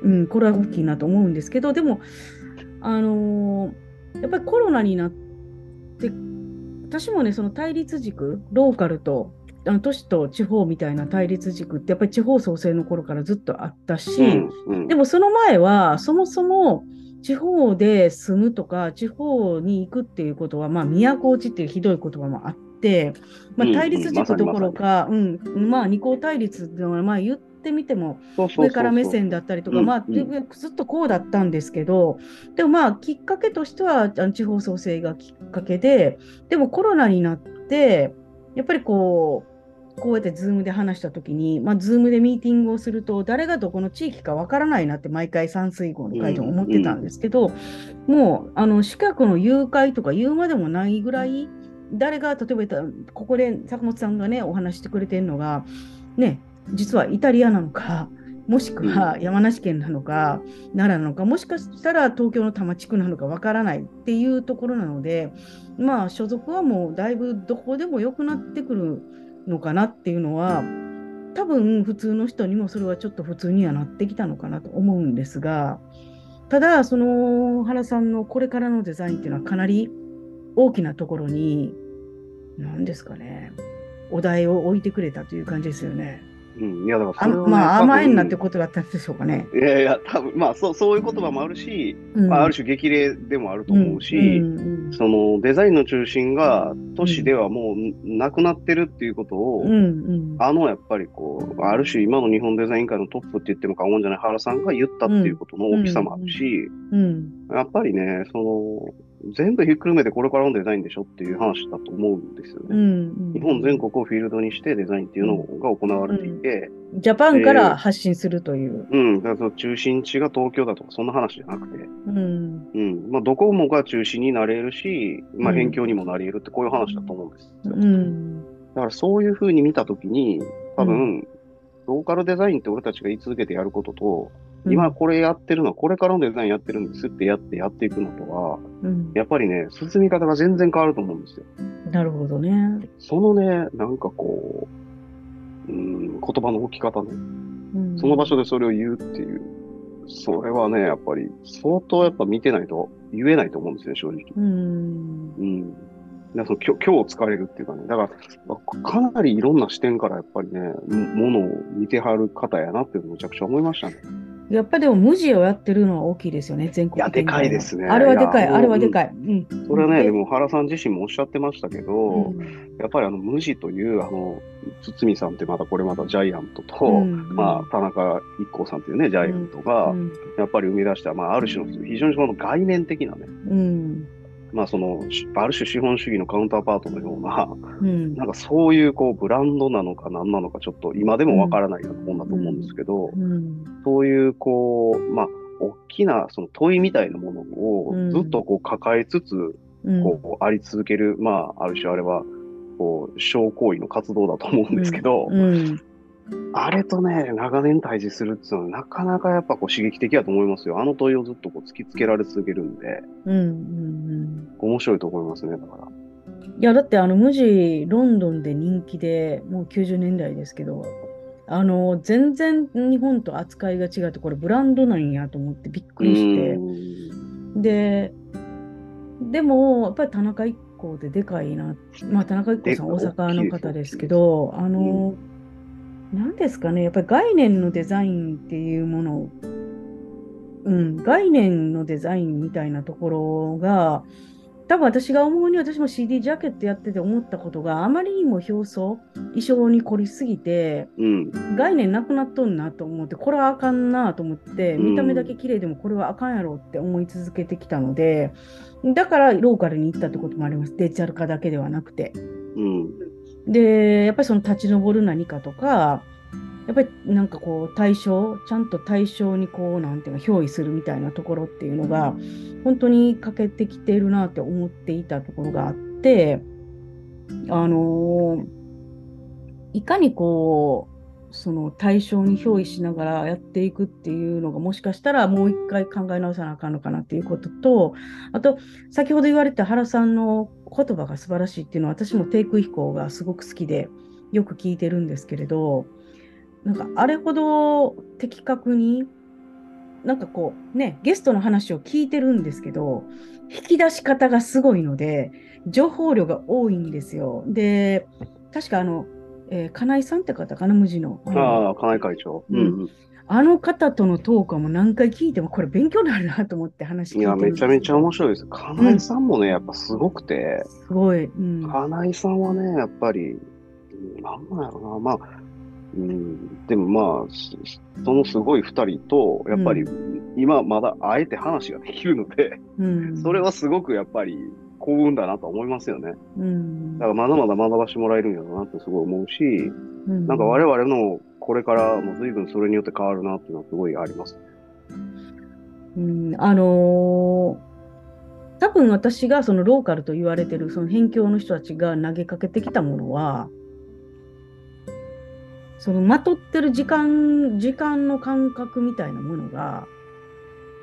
うん、うん、これは大きいなと思うんですけど、でも、あのーやっぱりコロナになって、私もね、その対立軸、ローカルと、あの都市と地方みたいな対立軸って、やっぱり地方創生の頃からずっとあったし、うんうん。でもその前は、そもそも地方で住むとか、地方に行くっていうことは、まあ、都落ちっていうひどい言葉もあって、まあ、対立軸どころか、うん、まあ、二項対立のは、まあ、言ってみても、上から目線だったりとか、うんまあ、うん。ずっとこうだったんですけど、でもまあ、きっかけとしては、地方創生がきっかけで、でもコロナになって、やっぱりこう、こうやってズームで話したときに、まあ、ズームでミーティングをすると、誰がどこの地域かわからないなって、毎回山水号の会でも思ってたんですけど、もう、あの、四角の誘拐とか言うまでもないぐらい、誰が、例えばここで坂本さんがね、お話してくれてるのが、ね、実はイタリアなのか、もしくは山梨県なのか、奈良なのか、もしかしたら東京の多摩地区なのかわからないっていうところなので、まあ、所属はもうだいぶどこでも良くなってくるのかなっていうのは、多分普通の人にもそれはちょっと普通にはなってきたのかなと思うんですが、ただ、その原さんのこれからのデザインっていうのはかなり大きなところに、何ですかね、お題を置いてくれたという感じですよね。うん、いやだかねまあ、甘えんなってことだったんでしょうかね。いやいや、多分まあそうそういう言葉もあるし、うん。まあ、ある種激励でもあると思うし、うんうんそのデザインの中心が都市ではもうなくなってるっていうことを、あのやっぱりこう、ある種今の日本デザイン界のトップって言っても過言じゃない原さんが言ったっていうことの大きさもあるし、うん。やっぱりね、その、全部ひっくるめてこれからのデザインでしょっていう話だと思うんですようね。ん日本全国をフィールドにしてデザインっていうのが行われていて、ジャパンから発信するという。うん、だからその中心地が東京だとかそんな話じゃなくて、うん。うん、まあどこもが中心になれるし、まあうん。辺境にもなり得るってこういう話だと思うんですよ。うん。だからそういうふうに見たときに、多分、うローカルデザインって俺たちが言い続けてやることと、今これやってるのはこれからのデザインやってるんですってやってやっていくのとは、うんやっぱりね、進み方が全然変わると思うんですよ。なるほどね。そのね、なんかこう、うん、言葉の置き方ね、うんその場所でそれを言うっていう、それはね、やっぱり相当やっぱ見てないと言えないと思うんですね、正直。うんうん。その今日今日疲れるっていうかね、だからかなりいろんな視点からやっぱりね、もものを見てはる方やなっていうのをむちゃくちゃ思いましたね。やっぱりでも無地をやってるのは大きいですよね、全国いやでかいですね。あれはでかい、いやあれはでかい。うん。それはね、でも、も原さん自身もおっしゃってましたけど、うん。やっぱりあの無地という、あの、堤さんってまたこれまたジャイアントと、うん。まあ、田中一行さんっていうね、ジャイアントが、うん。やっぱり生み出した、まあ、ある種の非常にその概念的なね、うんまあ、その、しある種資本主義のカウンターパートのような、うん。なんかそういうこうブランドなのか何なのかちょっと今でもわからないようなもんだと思うんですけど、うん。そういうこう、まあ、大きなその問いみたいなものをうんずっとこう抱えつつ、うん。こうあり続ける、まあ、ある種あれは、こう、小行為の活動だと思うんですけど、うん。あれとね、長年対峙するっていうのは、なかなかやっぱこう刺激的だと思いますよ。あの問いをずっとこう突きつけられ続けるんで、うんうん面白いと思いますね、だから。うん。いや、だってあの、無地、ロンドンで人気で、もう90年代ですけど、あの、全然日本と扱いが違って、これブランドなんやと思ってびっくりして。うんで、でも、やっぱり田中一行ででかいな。まあ、田中一行さん大阪の方ですけど、あの、なんですかね、やっぱり概念のデザインっていうものを、うん、概念のデザインみたいなところが、多分私が思うに、私も CD ジャケットやってて思ったことがあまりにも表層、衣装に凝りすぎて、うん。概念なくなっとんなと思って、これはあかんなと思って、うん見た目だけ綺麗でもこれはあかんやろって思い続けてきたので、だからローカルに行ったってこともあります。デジタル化だけではなくて。うん。で、やっぱりその立ち上る何かとか、やっぱりなんかこう対象、ちゃんと対象にこう、なんていうか、憑依するみたいなところっていうのが、本当に欠けてきているなって思っていたところがあって、あのーいかにこう、その対象に憑依しながらやっていくっていうのがもしかしたらもう一回考え直さなあかんのかなっていうことと、あと、先ほど言われた原さんの言葉が素晴らしいっていうのは私も低空飛行がすごく好きでよく聞いてるんですけれど、なんかあれほど的確に、なんかこうね、ゲストの話を聞いてるんですけど、引き出し方がすごいので、情報量が多いんですよ。で、確かあの、えー金井さんって方かな、無地の。あのああ、金井会長。うんうん。あの方とのトークはもう何回聞いてもこれ勉強になるなと思って話聞いていや、めちゃめちゃ面白いです。金井さんもね、やっぱすごくて、すごい。うん。金井さんはね、やっぱり、うんなんなんやろな、まあ、うん、でもまあ、しそのすごい二人と、やっぱり、今まだあえて話ができるので、うん、それはすごくやっぱり幸運だなと思いますよね。うん、だからまだまだ学ばしてもらえるんやろうなってすごい思うし、うん。なんか我々のこれからも随分それによって変わるなっていうのはすごいあります。うん、あのー多分私がそのローカルと言われてるその辺境の人たちが投げかけてきたものは、そのまとってる時間、時間の感覚みたいなものが、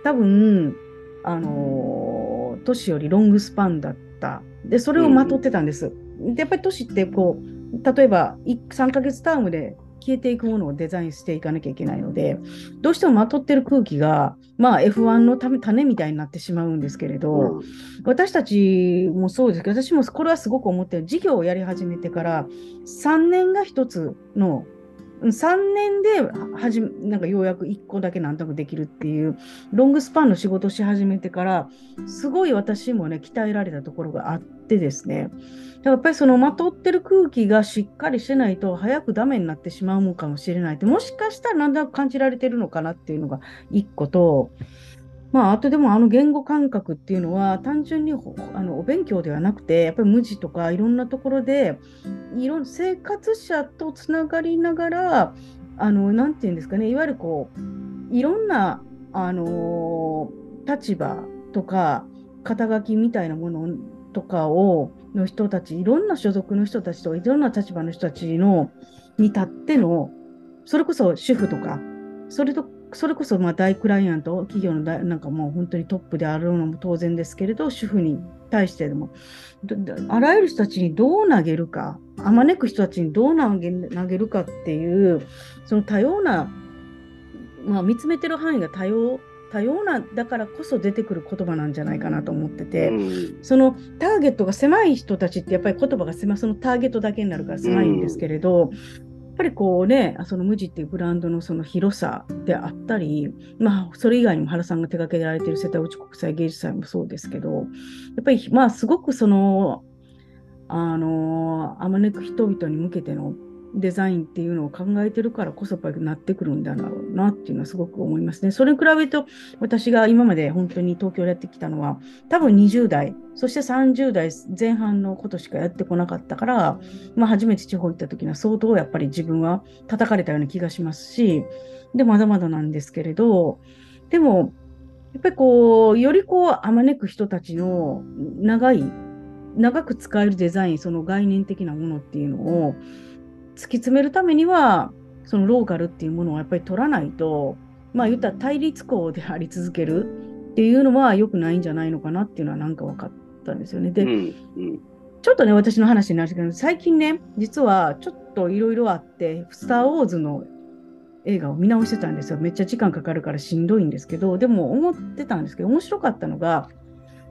多分、あのー年よりロングスパンだった。で、それをまとってたんです。で、やっぱり年ってこう、例えばい3ヶ月タームで消えていくものをデザインしていかなきゃいけないので、どうしてもまとってる空気が、まあ F1 のため種みたいになってしまうんですけれど、うん私たちもそうですけど、私もこれはすごく思ってる、事業をやり始めてから、3年が一つの、3年ではじめなんかようやく1個だけなんとなくできるっていう、ロングスパンの仕事をし始めてから、すごい私もね、鍛えられたところがあってですね、やっぱりそのまとってる空気がしっかりしてないと、早くダメになってしまうのかもしれないって、もしかしたらなんとなく感じられてるのかなっていうのが1個と、まあ、あとでもあの言語感覚っていうのは単純にあのお勉強ではなくてやっぱり無地とかいろんなところでいろん生活者とつながりながらあのなんていうんですかねいわゆるこういろんなあの立場とか肩書きみたいなものとかをの人たちいろんな所属の人たちといろんな立場の人たちのに立ってのそれこそ主婦とかそれとそれこそまあ大クライアント、企業の大なんかもう本当にトップであるのも当然ですけれど、主婦に対してでも、あらゆる人たちにどう投げるか、あまねく人たちにどう投げ投げるかっていう、その多様な、まあ、見つめてる範囲が多様、多様なだからこそ出てくる言葉なんじゃないかなと思ってて、うん。そのターゲットが狭い人たちってやっぱり言葉が狭い、そのターゲットだけになるから狭いんですけれど、やっぱりこうね、その無地っていうブランドのその広さであったり、まあ、それ以外にも原さんが手掛けられている瀬戸内国際芸術祭もそうですけど、やっぱりまあ、すごくその、あの、あまねく人々に向けてのデザインっていうのを考えてるからこそやっぱりなってくるんだろうなっていうのはすごく思いますね。それに比べると私が今まで本当に東京でやってきたのは多分20代そして30代前半のことしかやってこなかったから、まあ、初めて地方行った時には相当やっぱり自分は叩かれたような気がしますしでまだまだなんですけれどでもやっぱりこうよりこうあまねく人たちの長い長く使えるデザインその概念的なものっていうのを突き詰めるためにはそのローカルっていうものをやっぱり取らないと、まあ言ったら対立校であり続けるっていうのは良くないんじゃないのかなっていうのはなんか分かったんですよね。で、うん。うん。ちょっとね、私の話になるんですけど、最近ね、実はちょっといろいろあって、スター・ウォーズの映画を見直してたんですよ。めっちゃ時間かかるからしんどいんですけど、でも思ってたんですけど、面白かったのが、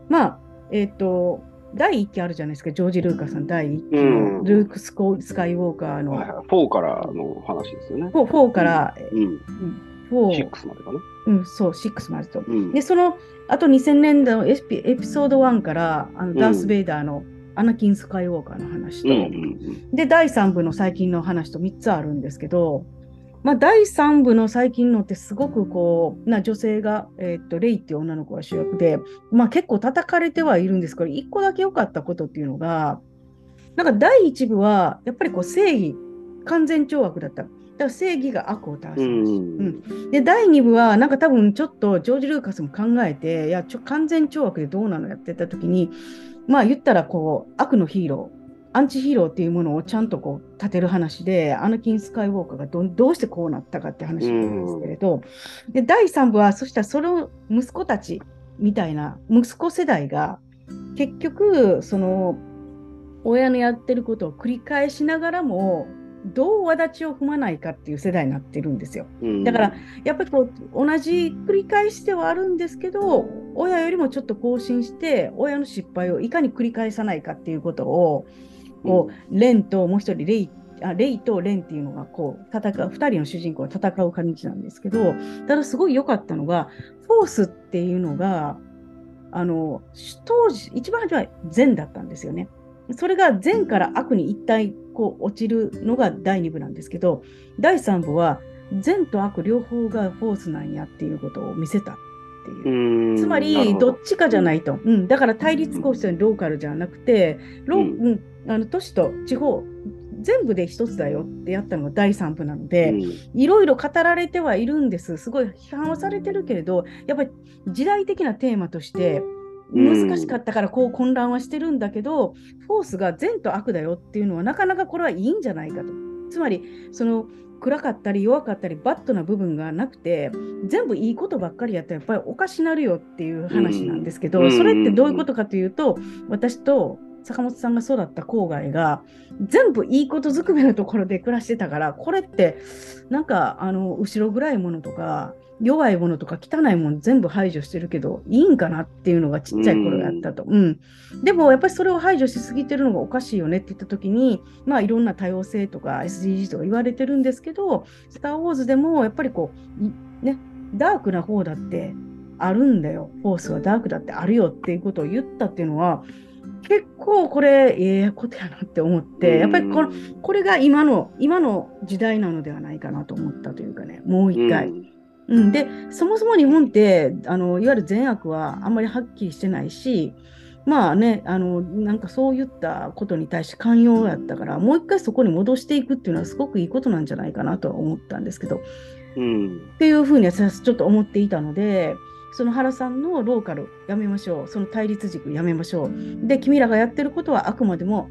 まあ、えっ、と、第1期あるじゃないですか、ジョージ・ルーカスさん第1期うんのルークスコ・スカイウォーカーのはいはい。4からの話ですよね。4, 4から、うん。4、6までかな。うん、そう、6までと。うん。で、その、あと2000年代のエピエピソード1から、あのダース・ベイダーのアナキン・スカイウォーカーの話と、うんうんで、第3部の最近の話と3つあるんですけど、まあ、第3部の最近のってすごくこう、な女性が、えーっと、レイっていう女の子が主役で、まあ結構叩かれてはいるんですけど、1個だけ良かったことっていうのが、なんか第1部は、やっぱりこう正義、完全懲悪だった。だから正義が悪を倒す。うんうんで第2部はなんか多分ちょっとジョージ・ルーカスも考えていやちょ完全懲悪でどうなのやってた時にまあ言ったらこう悪のヒーローアンチヒーローっていうものをちゃんとこう立てる話でアナキン・スカイウォーカーがどどうしてこうなったかって話なんですけれど、で第3部はそしたらその息子たちみたいな息子世代が結局その親のやってることを繰り返しながらもどう轍を踏まないかっていう世代になってるんですよ。うん。だから、やっぱりこう同じ繰り返しではあるんですけど親よりもちょっと更新して親の失敗をいかに繰り返さないかっていうことをこうレンともう一人レイあレイとレンっていうのがこう戦う2人の主人公が戦う感じなんですけどただすごい良かったのがフォースっていうのがあの当時一番初めは善だったんですよね。それが善から悪に一体こう落ちるのが第2部なんですけど第3部は善と悪両方がフォースなんやっていうことを見せたっていう。うん。つまり、ほどっちかじゃないと。うん、だから対立構成のローカルじゃなくて、ロうんうん、あの都市と地方、全部で一つだよってやったのが第3部なので、うん。いろいろ語られてはいるんです。すごい批判はされてるけれど、やっぱり時代的なテーマとして、うん。難しかったからこう混乱はしてるんだけど、フォースが善と悪だよっていうのはなかなかこれはいいんじゃないかと。つまり、その暗かったり弱かったりバッドな部分がなくて、全部いいことばっかりやったらやっぱりおかしなるよっていう話なんですけど、うん。それってどういうことかというと、私と坂本さんが育った郊外が全部いいことずくめのところで暮らしてたからこれってなんかあの後ろ暗いものとか弱いものとか汚いもの全部排除してるけどいいんかなっていうのがちっちゃい頃やったと。うん。でもやっぱりそれを排除しすぎてるのがおかしいよねって言った時にまあいろんな多様性とか SDGs とか言われてるんですけど「スター・ウォーズ」でもやっぱりこういねダークな方だってあるんだよ。フォースはダークだってあるよっていうことを言ったっていうのは結構これええことやなって思ってやっぱりこのこれが今の今の時代なのではないかなと思ったというかねもう一回。うんうん、でそもそも日本ってあのいわゆる善悪はあんまりはっきりしてないしまあねあのなんかそういったことに対して寛容やったからもう一回そこに戻していくっていうのはすごくいいことなんじゃないかなとは思ったんですけどうん。っていうふうに私ちょっと思っていたのでその原さんのローカルやめましょう。その対立軸やめましょう。で君らがやってることはあくまでも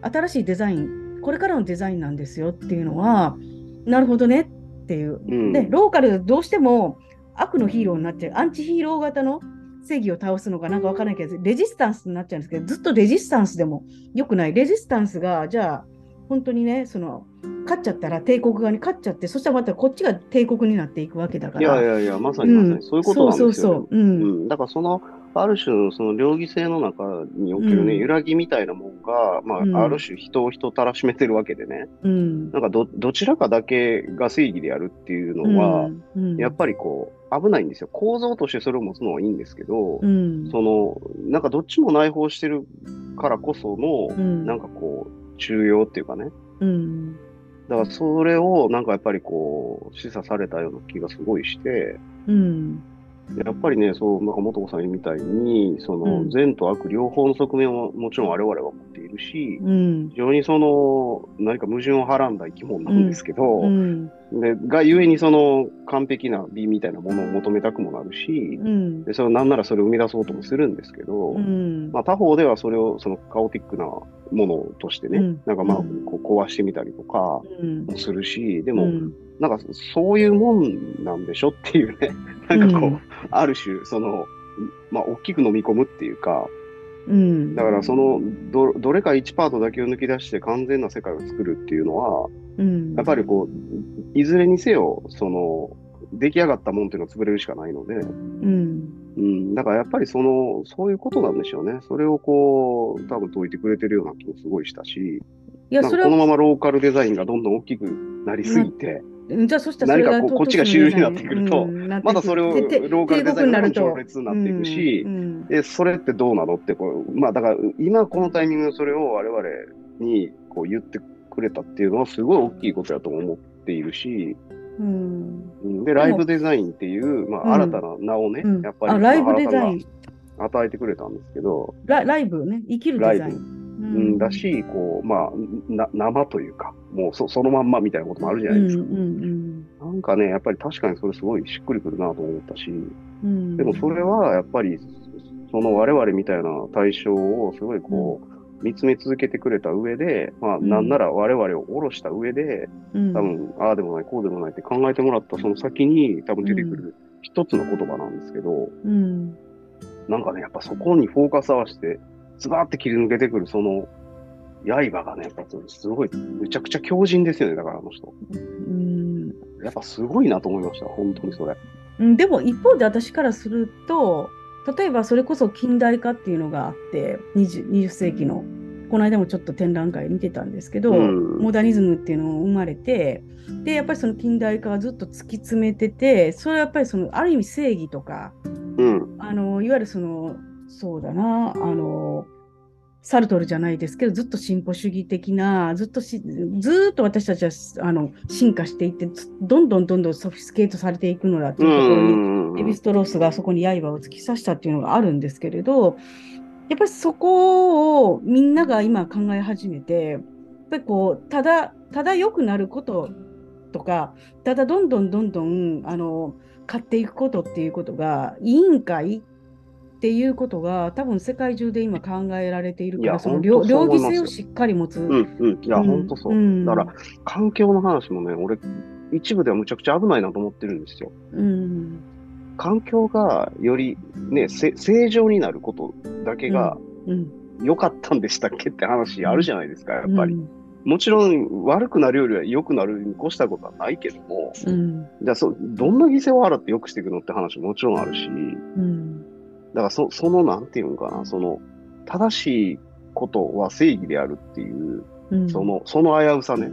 新しいデザインこれからのデザインなんですよっていうのはなるほどねっていう。うん。で、ローカルどうしても悪のヒーローになっちゃう、アンチヒーロー型の正義を倒すのかなんかわからないけど、レジスタンスになっちゃうんですけど、ずっとレジスタンスでも良くない。レジスタンスが、じゃあ、本当にね、その、勝っちゃったら帝国側に勝っちゃって、そしたらまたこっちが帝国になっていくわけだかいら。やいやいや、まさにまさにそういうことなんですよ、ね。そうそうそう。うん。うん、だからその、ある種のその両義性の中におけるね、うん揺らぎみたいなもんが、まあ、うんある種人を人たらしめてるわけでね、うん。なんかど、どちらかだけが正義でやるっていうのは、うん、やっぱりこう、危ないんですよ。構造としてそれを持つのはいいんですけど、うん、その、なんかどっちも内包してるからこその、うん、なんかこう、中庸っていうかね、うん、だからそれをなんかやっぱりこう、示唆されたような気がすごいして、うん、やっぱりね、そう、なんか元子さんみたいに、その、うん。善と悪両方の側面をもちろん我々は持っているし、うん。非常にその、何か矛盾をはらんだ生き物なんですけど、うん。で、がゆえにその完璧な美みたいなものを求めたくもなるし、うん。で、それをなんならそれを生み出そうともするんですけど、うん。まあ他方ではそれをそのカオティックなものとしてね、うん。なんかまあうんこう壊してみたりとかうん。もするし、でも、うんなんかそういうもんなんでしょっていうね、<laughs> なんかこう、うん。ある種、その、まあ大きく飲み込むっていうか、うん。だからそのど、どれか1パートだけを抜き出して完全な世界を作るっていうのは、うん。やっぱりこう、いずれにせよ、その、出来上がったもんっていうのを潰れるしかないので、うん。うん、だからやっぱりその、そういうことなんでしょうね。それをこう、多分解いてくれてるような気もすごいしたし、いやこのままローカルデザインがどんどん大きくなりすぎて、じゃあそしたら何かこうこっちが主流になってくるとうんまだそれをローカルデザインの帝国になると序列になっていくしうんうん。で、それってどうなのってこう、まあだから今このタイミングでそれを我々にこう言ってくれたっていうのはすごい大きいことだと思っているし、うん。うんで、ライブデザインっていう、まうんあ新たな名をね、うんやっぱり、あライブデザまあイン与えてくれたんですけど、ラライブね生きるデザイン。うん、だし、こう、まあ、な生というか、もうそそのまんまみたいなこともあるじゃないですか。うんうんなんかね、やっぱり確かにそれすごいしっくりくるなと思ったし、うん。でもそれはやっぱり、その我々みたいな対象をすごいこう、見つめ続けてくれた上で、まあ、うん。なんなら我々を下ろした上で、うん。多分、ああでもない、こうでもないって考えてもらったその先に多分出てくる一つの言葉なんですけど、うん。なんかね、やっぱそこにフォーカス合わせて、ズバーって切り抜けてくるその刃がね、やっぱすごい、めちゃくちゃ強靭ですよね、だからあの人。うんやっぱすごいなと思いました、本当にそれ。うんでも一方で私からすると例えばそれこそ近代化っていうのがあって 20, 20世紀のこの間もちょっと展覧会見てたんですけど、うんモダニズムっていうのが生まれてでやっぱりその近代化がずっと突き詰めててそれはやっぱりそのある意味正義とかうん。あのいわゆるそのそうだなあのサルトルじゃないですけどずっと進歩主義的なずっとしずーっと私たちはあの進化していってつどんどんどんどんソフィスケートされていくのだっていうところにうんエビストロースがそこに刃を突き刺したっていうのがあるんですけれど、やっぱりそこをみんなが今考え始めて、やっぱりこう、ただ、ただ良くなることとか、ただどんどんどんどん、あの、買っていくことっていうことが、委員会っていうことが多分世界中で今考えられているから、その両義性をしっかり持つ。うん、うん。いや、うんほんとそう。んだから、環境の話もね、俺、一部ではむちゃくちゃ危ないなと思ってるんですよ。うん。環境がよりね、せ正常になることだけがうん。良かったんでしたっけって話あるじゃないですか、やっぱり。うんもちろん悪くなるよりは良くなるに越したことはないけども、うん。じゃあそ、どんな犠牲を払って良くしていくのって話ももちろんあるし、うん。だからそその、なんていうのかな、その、正しいことは正義であるっていう、うんその、その危うさね。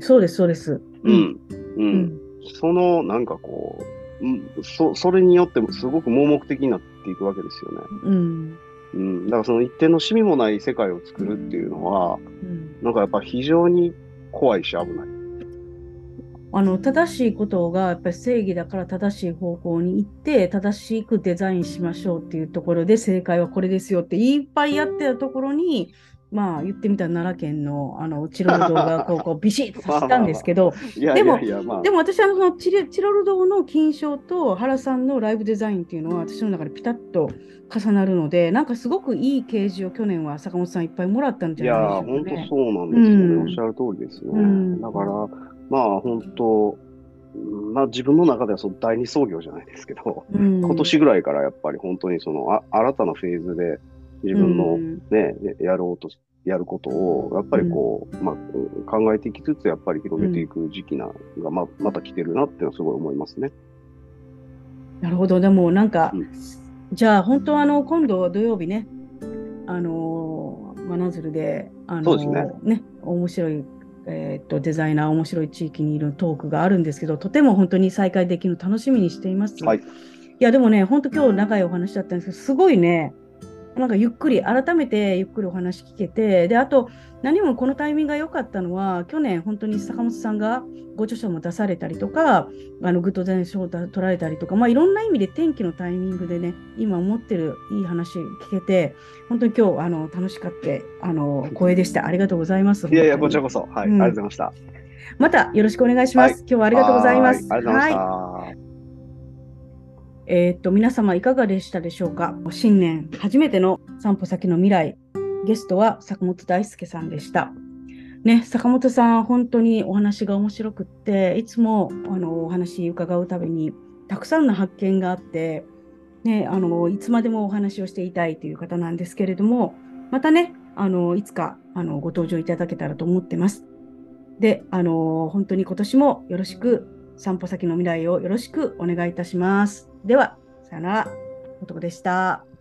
そうです、そうです。うん。うん。うん。その、なんかこう、うんそ、それによってもすごく盲目的になっていくわけですよね。うん。うん。だからその一定のシミもない世界を作るっていうのは、うんなんかやっぱ非常に怖いし危ない。あの正しいことがやっぱり正義だから正しい方向に行って正しくデザインしましょうっていうところで正解はこれですよっていっぱいやってたところにまあ言ってみたら奈良県のあのチロル堂がこうこうビシッとさせたんですけど <laughs> いやでも。でも私はそのチロル堂の金賞と原さんのライブデザインっていうのは私の中でピタッと重なるのでなんかすごくいい掲示を去年は坂本さんいっぱいもらったんじゃないでしょう本当かね。そうなんですよね。うんおっしゃる通りですね。うんだから、まあ本当、うんまあ自分の中ではその第二創業じゃないですけど、うん。今年ぐらいからやっぱり本当にそのあ新たなフェーズで自分のうん。ね、やろうと、やることを、やっぱりこう、まあ、うん考えていきつつ、やっぱり広げていく時期な、がま、また来てるなっていうのはすごい思いますね。なるほど、でもなんか、うん。じゃあ本当はあの今度土曜日ね、あのー、真鶴で、あのーそうですね面白い、えーっとデザイナー、面白い地域にいるトークがあるんですけど、とても本当に再会できるの楽しみにしています。はいいや、でもね、本当今日長いお話だったんですけど、すごいね、なんかゆっくり、改めてゆっくりお話聞けて、で、あと、何もこのタイミングが良かったのは、去年、本当に坂本さんがご著書も出されたりとか、あのグッドデン賞を取られたりとか、まあ、いろんな意味で天気のタイミングでね、今思ってるいい話聞けて、本当に今日あの楽しかってあの光栄でした。ありがとうございます。いやいや、こちらこそ。はい、うんありがとうございました。またよろしくお願いします。はい今日はありがとうございます。はい。えーっと、皆様いかがでしたでしょうか？新年初めての散歩先の未来。ゲストは坂本大輔さんでした。ね、坂本さん、本当にお話が面白くって、いつもあのお話伺うたびに、たくさんの発見があって、ね、あのいつまでもお話をしていたいという方なんですけれども、またね、あのいつかあのご登場いただけたらと思ってます。で、あの本当に今年もよろしく、散歩先の未来をよろしくお願いいたします。では、さよなら。男でした。